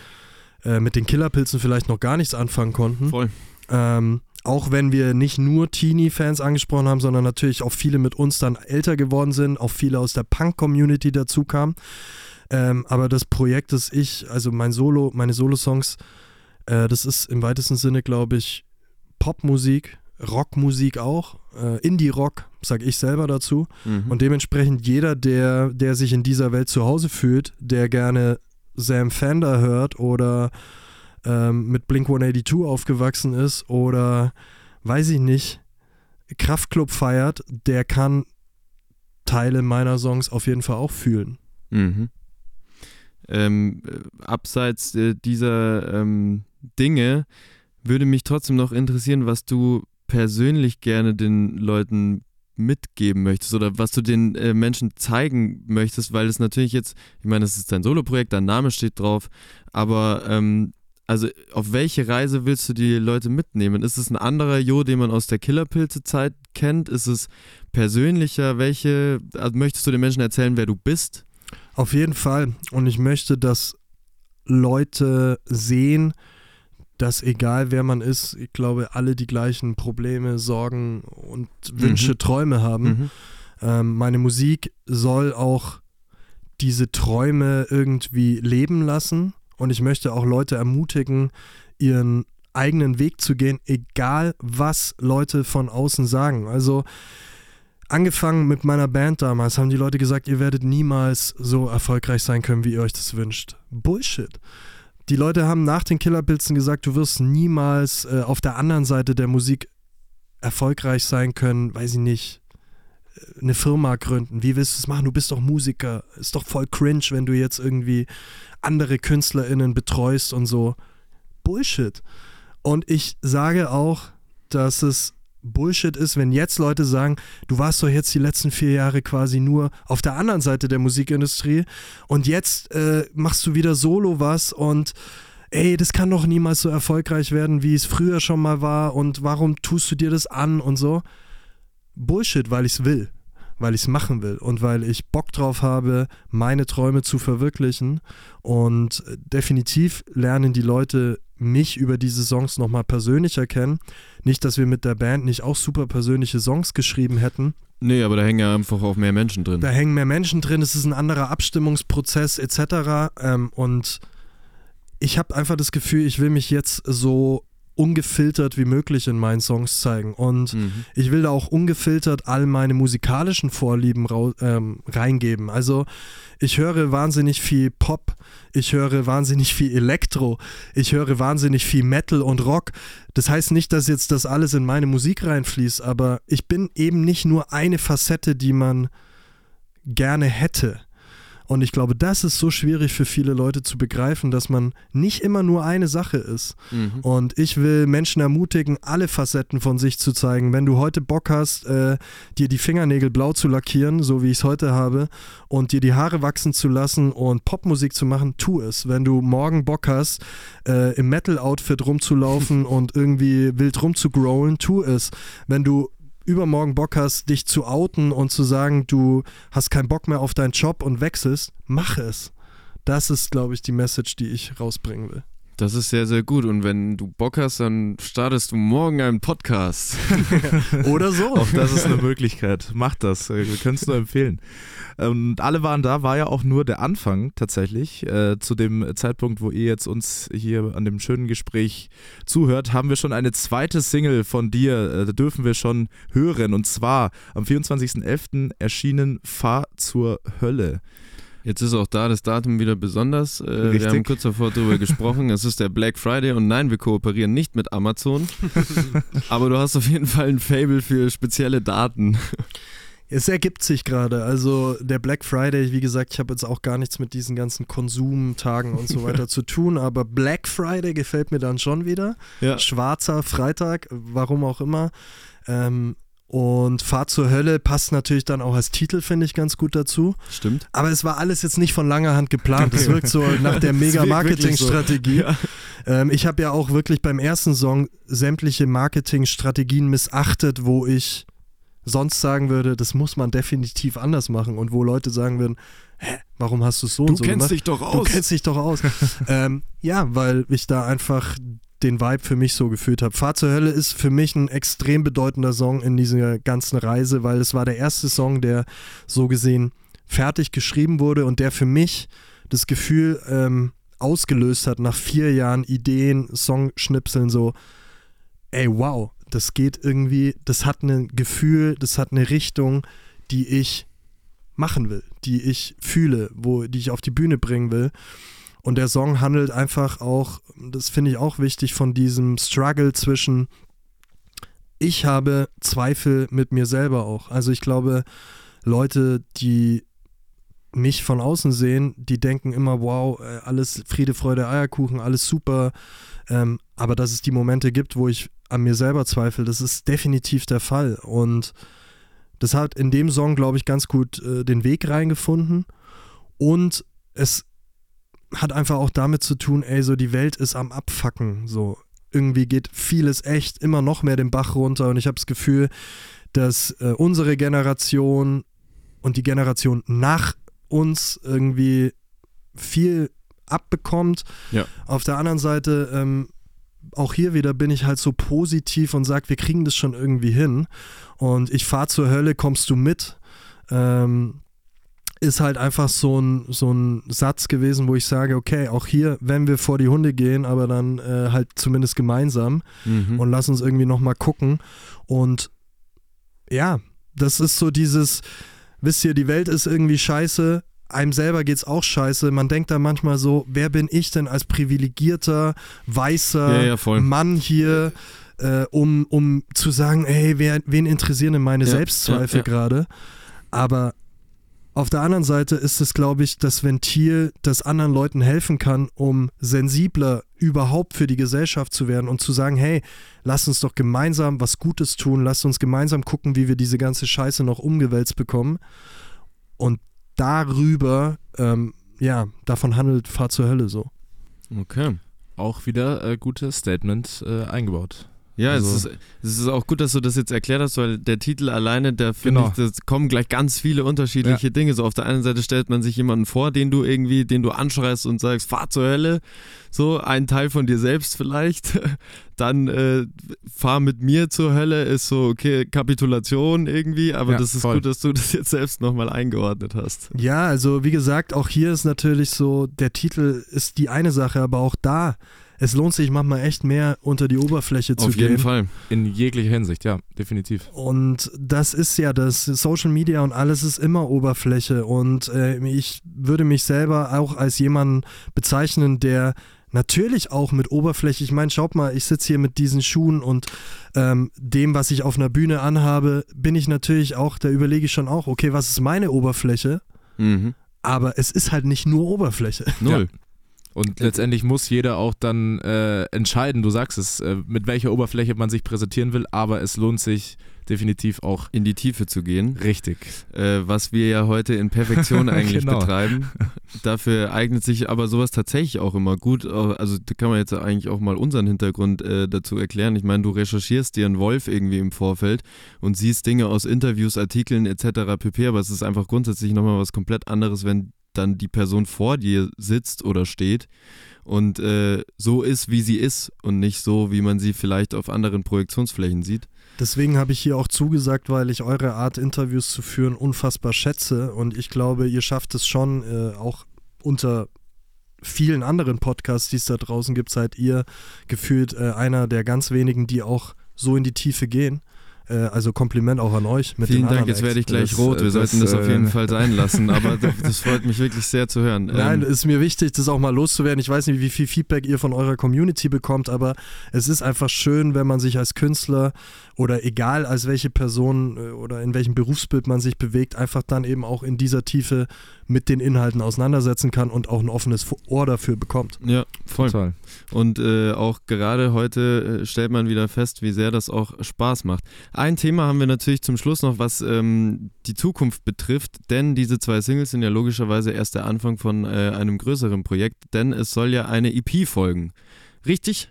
äh, mit den Killerpilzen vielleicht noch gar nichts anfangen konnten. Voll. Ähm, auch wenn wir nicht nur Teenie-Fans angesprochen haben, sondern natürlich auch viele mit uns dann älter geworden sind, auch viele aus der Punk-Community dazu kamen. Ähm, aber das Projekt, das ich, also mein Solo, meine Solo-Songs, äh, das ist im weitesten Sinne, glaube ich, Popmusik, Rockmusik auch, äh, Indie-Rock, sage ich selber dazu. Mhm. Und dementsprechend jeder, der, der sich in dieser Welt zu Hause fühlt, der gerne Sam Fender hört oder ähm, mit Blink 182 aufgewachsen ist oder weiß ich nicht, Kraftclub feiert, der kann Teile meiner Songs auf jeden Fall auch fühlen. Mhm. Ähm, äh, abseits äh, dieser ähm, Dinge würde mich trotzdem noch interessieren, was du persönlich gerne den Leuten mitgeben möchtest oder was du den äh, Menschen zeigen möchtest, weil es natürlich jetzt, ich meine, es ist dein Soloprojekt, dein Name steht drauf, aber ähm, also auf welche Reise willst du die Leute mitnehmen? Ist es ein anderer Jo, den man aus der Killerpilze-Zeit kennt? Ist es persönlicher? Welche, also möchtest du den Menschen erzählen, wer du bist? Auf jeden Fall. Und ich möchte, dass Leute sehen, dass egal wer man ist, ich glaube, alle die gleichen Probleme, Sorgen und Wünsche, Mhm. Träume haben. Mhm. Ähm, meine Musik soll auch diese Träume irgendwie leben lassen und ich möchte auch Leute ermutigen, ihren eigenen Weg zu gehen, egal was Leute von außen sagen. Also angefangen mit meiner Band damals haben die Leute gesagt, ihr werdet niemals so erfolgreich sein können, wie ihr euch das wünscht. Bullshit. Die Leute haben nach den Killerpilzen gesagt, du wirst niemals äh, auf der anderen Seite der Musik erfolgreich sein können, weiß ich nicht, äh, eine Firma gründen. Wie willst du es machen? Du bist doch Musiker. Ist doch voll cringe, wenn du jetzt irgendwie andere KünstlerInnen betreust und so. Bullshit. Und ich sage auch, dass es Bullshit ist, wenn jetzt Leute sagen, du warst doch jetzt die letzten vier Jahre quasi nur auf der anderen Seite der Musikindustrie und jetzt äh, machst du wieder solo was und ey, das kann doch niemals so erfolgreich werden, wie es früher schon mal war und warum tust du dir das an und so. Bullshit, weil ich es will. Weil ich es machen will und weil ich Bock drauf habe, meine Träume zu verwirklichen. Und äh, definitiv lernen die Leute mich über diese Songs nochmal persönlicher kennen. Nicht, dass wir mit der Band nicht auch super persönliche Songs geschrieben hätten. Nee, aber da hängen ja einfach auch mehr Menschen drin. Da hängen mehr Menschen drin, es ist ein anderer Abstimmungsprozess etc. Ähm, und ich habe einfach das Gefühl, ich will mich jetzt so ungefiltert wie möglich in meinen Songs zeigen. Und Mhm. ich will da auch ungefiltert all meine musikalischen Vorlieben ähm, reingeben. Also ich höre wahnsinnig viel Pop, ich höre wahnsinnig viel Elektro, ich höre wahnsinnig viel Metal und Rock. Das heißt nicht, dass jetzt das alles in meine Musik reinfließt, aber ich bin eben nicht nur eine Facette, die man gerne hätte. Und ich glaube, das ist so schwierig für viele Leute zu begreifen, dass man nicht immer nur eine Sache ist. Mhm. Und ich will Menschen ermutigen, alle Facetten von sich zu zeigen. Wenn du heute Bock hast, äh, dir die Fingernägel blau zu lackieren, so wie ich es heute habe, und dir die Haare wachsen zu lassen und Popmusik zu machen, tu es. Wenn du morgen Bock hast, äh, im Metal-Outfit rumzulaufen [laughs] und irgendwie wild rumzugrowlen, tu es. Wenn du übermorgen Bock hast, dich zu outen und zu sagen, du hast keinen Bock mehr auf deinen Job und wechselst, mach es. Das ist, glaube ich, die Message, die ich rausbringen will. Das ist sehr, sehr gut. Und wenn du Bock hast, dann startest du morgen einen Podcast. [laughs] Oder so. Auch das ist eine Möglichkeit. Macht das. Wir können es nur empfehlen. Und alle waren da, war ja auch nur der Anfang tatsächlich. Äh, zu dem Zeitpunkt, wo ihr jetzt uns hier an dem schönen Gespräch zuhört, haben wir schon eine zweite Single von dir, äh, dürfen wir schon hören. Und zwar am 24.11. erschienen Fahr zur Hölle. Jetzt ist auch da das Datum wieder besonders. Äh, wir haben kurz davor darüber gesprochen. Es ist der Black Friday und nein, wir kooperieren nicht mit Amazon. [laughs] Aber du hast auf jeden Fall ein Fable für spezielle Daten. Es ergibt sich gerade. Also der Black Friday, wie gesagt, ich habe jetzt auch gar nichts mit diesen ganzen Konsumtagen und so [laughs] weiter zu tun, aber Black Friday gefällt mir dann schon wieder. Ja. Schwarzer Freitag, warum auch immer. Ähm, und Fahrt zur Hölle passt natürlich dann auch als Titel, finde ich, ganz gut dazu. Stimmt. Aber es war alles jetzt nicht von langer Hand geplant. Es wirkt so nach der [laughs] Mega-Marketing-Strategie. Ja. Ähm, ich habe ja auch wirklich beim ersten Song sämtliche Marketingstrategien missachtet, wo ich sonst sagen würde, das muss man definitiv anders machen und wo Leute sagen würden, hä, warum hast du es so und so gemacht? dich doch Du kennst dich doch aus. [laughs] ähm, ja, weil ich da einfach den Vibe für mich so gefühlt habe. Fahrt zur Hölle ist für mich ein extrem bedeutender Song in dieser ganzen Reise, weil es war der erste Song, der so gesehen fertig geschrieben wurde und der für mich das Gefühl ähm, ausgelöst hat nach vier Jahren Ideen, Songschnipseln so, ey wow, das geht irgendwie, das hat ein Gefühl, das hat eine Richtung, die ich machen will, die ich fühle, wo, die ich auf die Bühne bringen will. Und der Song handelt einfach auch, das finde ich auch wichtig, von diesem Struggle zwischen ich habe Zweifel mit mir selber auch. Also ich glaube, Leute, die mich von außen sehen, die denken immer, wow, äh, alles Friede, Freude, Eierkuchen, alles super. Ähm, aber dass es die Momente gibt, wo ich an mir selber zweifle, das ist definitiv der Fall. Und das hat in dem Song, glaube ich, ganz gut äh, den Weg reingefunden. Und es hat einfach auch damit zu tun, ey, so die Welt ist am Abfacken. So irgendwie geht vieles echt immer noch mehr den Bach runter. Und ich habe das Gefühl, dass äh, unsere Generation und die Generation nach uns irgendwie viel abbekommt. Ja. Auf der anderen Seite, ähm, auch hier wieder bin ich halt so positiv und sage, wir kriegen das schon irgendwie hin. Und ich fahre zur Hölle, kommst du mit? Ähm, ist halt einfach so ein, so ein Satz gewesen, wo ich sage, okay, auch hier, wenn wir vor die Hunde gehen, aber dann äh, halt zumindest gemeinsam Mhm. und lass uns irgendwie nochmal gucken. Und ja, das ist so dieses, wisst ihr, die Welt ist irgendwie scheiße, einem selber geht's auch scheiße. Man denkt da manchmal so, wer bin ich denn als privilegierter, weißer Ja, ja. Mann hier, äh, um, um zu sagen, hey, wer, wen interessieren denn meine Ja, Selbstzweifel gerade? Aber auf der anderen Seite ist es, glaube ich, das Ventil, das anderen Leuten helfen kann, um sensibler überhaupt für die Gesellschaft zu werden und zu sagen, hey, lass uns doch gemeinsam was Gutes tun, lass uns gemeinsam gucken, wie wir diese ganze Scheiße noch umgewälzt bekommen. Und darüber, ähm, ja, davon handelt Fahr zur Hölle so. Okay. Auch wieder äh, gutes Statement äh, eingebaut. Ja, Also- es, ist, es ist auch gut, dass du das jetzt erklärt hast, weil der Titel alleine, da finde Genau. ich, das kommen gleich ganz viele unterschiedliche Dinge. So auf der einen Seite stellt man sich jemanden vor, den du irgendwie, den du anschreist und sagst, fahr zur Hölle. So, ein Teil von dir selbst vielleicht. [laughs] Dann äh, fahr mit mir zur Hölle ist so, okay, Kapitulation irgendwie, aber Ja, das ist voll. gut, dass du das jetzt selbst nochmal eingeordnet hast. Ja, also wie gesagt, auch hier ist natürlich so, der Titel ist die eine Sache, aber auch da, es lohnt sich manchmal echt mehr unter die Oberfläche zu Auf gehen. jeden Fall. In jeglicher Hinsicht, ja, definitiv. Und das ist ja das, Social Media und alles ist immer Oberfläche. Und äh, ich würde mich selber auch als jemanden bezeichnen, der natürlich auch mit Oberfläche, ich meine, schaut mal, ich sitze hier mit diesen Schuhen und ähm, dem, was ich auf einer Bühne anhabe, bin ich natürlich auch, da überlege ich schon auch, okay, was ist meine Oberfläche? Mhm. Aber es ist halt nicht nur Oberfläche. Null. Und letztendlich muss jeder auch dann äh, entscheiden, du sagst es, äh, mit welcher Oberfläche man sich präsentieren will, aber es lohnt sich definitiv auch In die Tiefe zu gehen. richtig. äh, was wir ja heute in Perfektion [laughs] eigentlich Genau. betreiben. [laughs] Dafür eignet sich aber sowas tatsächlich auch immer gut. Also da kann man jetzt eigentlich auch mal unseren Hintergrund äh, dazu erklären. Ich meine, du recherchierst dir einen Wolf irgendwie im Vorfeld und siehst Dinge aus Interviews, Artikeln etc. pp. Aber es ist einfach grundsätzlich nochmal was komplett anderes, wenn dann die Person vor dir sitzt oder steht und äh, so ist, wie sie ist und nicht so, wie man sie vielleicht auf anderen Projektionsflächen sieht. Deswegen habe ich hier auch zugesagt, weil ich eure Art, Interviews zu führen, unfassbar schätze. Und ich glaube, ihr schafft es schon, äh, auch unter vielen anderen Podcasts, die es da draußen gibt, seid ihr gefühlt äh, einer der ganz wenigen, die auch so in die Tiefe gehen. Äh, also Kompliment auch an euch. Mit Vielen Dank, jetzt werde ich gleich Das, rot. Wir das, sollten das auf jeden äh, Fall sein lassen, aber das, das freut mich wirklich sehr zu hören. [laughs] Nein, Ähm, ist mir wichtig, das auch mal loszuwerden. Ich weiß nicht, wie viel Feedback ihr von eurer Community bekommt, aber es ist einfach schön, wenn man sich als Künstler oder egal als welche Person äh, oder in welchem Berufsbild man sich bewegt, einfach dann eben auch in dieser Tiefe mit den Inhalten auseinandersetzen kann und auch ein offenes Ohr dafür bekommt. ja, voll. Total. Und äh, auch gerade heute äh, stellt man wieder fest, wie sehr das auch Spaß macht. Ein Thema haben wir natürlich zum Schluss noch, was ähm, die Zukunft betrifft, denn diese zwei Singles sind ja logischerweise erst der Anfang von äh, einem größeren Projekt, denn es soll ja eine EP folgen. Richtig?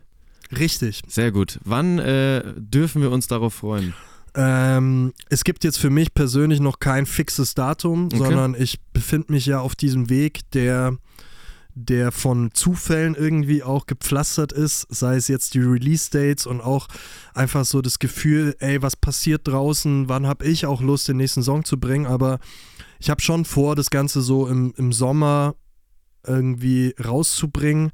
Richtig. Sehr gut. Wann äh, dürfen wir uns darauf freuen? Ähm, es gibt jetzt für mich persönlich noch kein fixes Datum, Okay. sondern ich befinde mich ja auf diesem Weg, der, der von Zufällen irgendwie auch gepflastert ist, sei es jetzt die Release-Dates und auch einfach so das Gefühl, ey, was passiert draußen, wann habe ich auch Lust, den nächsten Song zu bringen, aber ich habe schon vor, das Ganze so im, im Sommer irgendwie rauszubringen.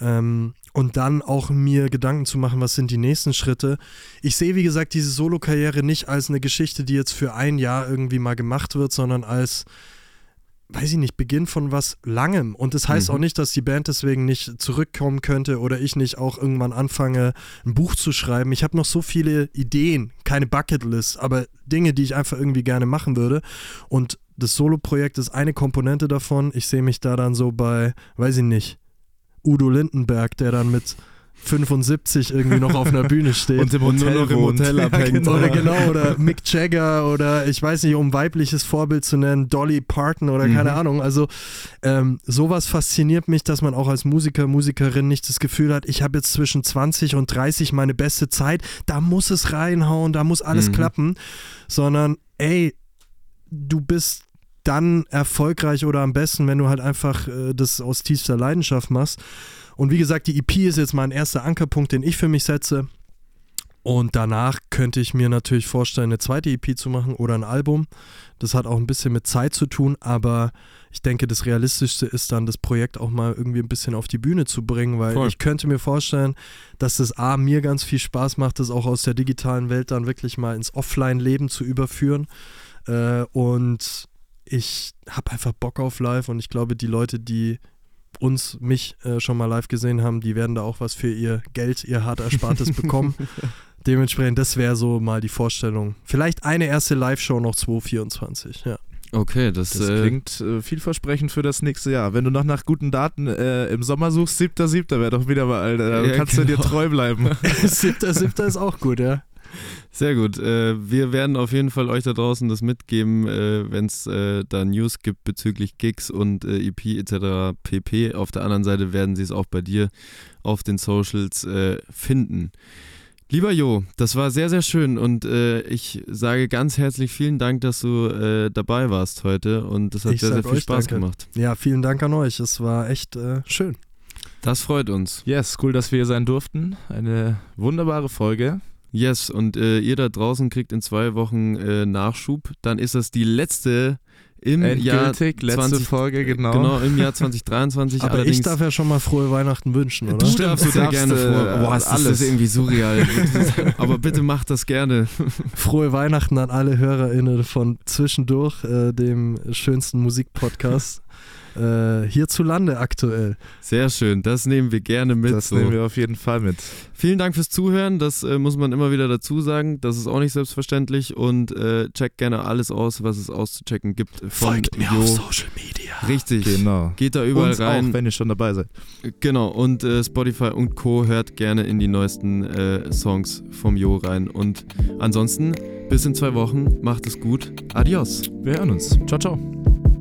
Ähm, und dann auch mir Gedanken zu machen, was sind die nächsten Schritte. Ich sehe, wie gesagt, diese Solo-Karriere nicht als eine Geschichte, die jetzt für ein Jahr irgendwie mal gemacht wird, sondern als, weiß ich nicht, Beginn von was Langem. Und das heißt Mhm. auch nicht, dass die Band deswegen nicht zurückkommen könnte oder ich nicht auch irgendwann anfange, ein Buch zu schreiben. Ich habe noch so viele Ideen, keine Bucketlist, aber Dinge, die ich einfach irgendwie gerne machen würde. Und das Solo-Projekt ist eine Komponente davon. Ich sehe mich da dann so bei, weiß ich nicht, Udo Lindenberg, der dann mit 75 irgendwie noch auf einer Bühne [laughs] steht. Und im Und nur Hotel noch im. Hotel Ja, abhängt. genau. oder genau, oder [laughs] Mick Jagger oder ich weiß nicht, um weibliches Vorbild zu nennen, Dolly Parton oder keine Mhm. Ahnung. Also ähm, sowas fasziniert mich, dass man auch als Musiker, Musikerin nicht das Gefühl hat, ich habe jetzt zwischen 20 und 30 meine beste Zeit, da muss es reinhauen, da muss alles Mhm. klappen, sondern ey, du bist dann erfolgreich oder am besten, wenn du halt einfach äh, das aus tiefster Leidenschaft machst. Und wie gesagt, die EP ist jetzt mein erster Ankerpunkt, den ich für mich setze. Und danach könnte ich mir natürlich vorstellen, eine zweite EP zu machen oder ein Album. Das hat auch ein bisschen mit Zeit zu tun, aber ich denke, das Realistischste ist dann, das Projekt auch mal irgendwie ein bisschen auf die Bühne zu bringen, weil Voll. ich könnte mir vorstellen, dass das A, mir ganz viel Spaß macht, das auch aus der digitalen Welt dann wirklich mal ins Offline-Leben zu überführen. Äh, und ich habe einfach Bock auf live und ich glaube, die Leute, die uns, mich äh, schon mal live gesehen haben, die werden da auch was für ihr Geld, ihr hart Erspartes [laughs] bekommen. Dementsprechend, das wäre so mal die Vorstellung. Vielleicht eine erste Live-Show noch 2024, ja. Okay, das, Das äh, klingt äh, vielversprechend für das nächste Jahr. Wenn du noch nach guten Daten äh, im Sommer suchst, 7.7. wäre doch wieder mal, Alter. Da Ja, kannst du dir genau. treu bleiben. [laughs] siebter, siebter ist auch gut, ja. Sehr gut. Äh, wir werden auf jeden Fall euch da draußen das mitgeben, äh, wenn es äh, da News gibt bezüglich Gigs und äh, EP etc. pp. Auf der anderen Seite werden sie es auch bei dir auf den Socials äh, finden. Lieber Jo, das war sehr, sehr schön und äh, ich sage ganz herzlich vielen Dank, dass du äh, dabei warst heute und es hat Ich sehr, sehr viel Spaß danke. gemacht. Ja, vielen Dank an euch. Es war echt äh, schön. Das freut uns. Yes, cool, dass wir hier sein durften. Eine wunderbare Folge. Yes, und äh, ihr da draußen kriegt in zwei Wochen äh, Nachschub. Dann ist das die letzte im Jahr Endgültig, letzte 20 Folge, genau. Genau, im Jahr [laughs] 2023. Aber Allerdings ich darf ja schon mal frohe Weihnachten wünschen, oder? Du darfst Du darfst, gerne äh, vor. Boah, ist das alles. ist irgendwie surreal. [laughs] Aber bitte macht das gerne. [laughs] Frohe Weihnachten an alle HörerInnen von Zwischendurch, äh, dem schönsten Musikpodcast äh, hierzulande aktuell. Sehr schön, das nehmen wir gerne mit. das so. nehmen wir auf jeden Fall mit. Vielen Dank fürs Zuhören, das äh, muss man immer wieder dazu sagen. Das ist auch nicht selbstverständlich und äh, checkt gerne alles aus, was es auszuchecken gibt. Von Jo. Social Media. Richtig. Genau. Geht da überall Uns rein. auch, wenn ihr schon dabei seid. Genau, und äh, Spotify und Co. hört gerne in die neuesten äh, Songs vom Jo rein. Und ansonsten, bis in zwei Wochen, macht es gut. Adios. Wir hören uns. Ciao, ciao.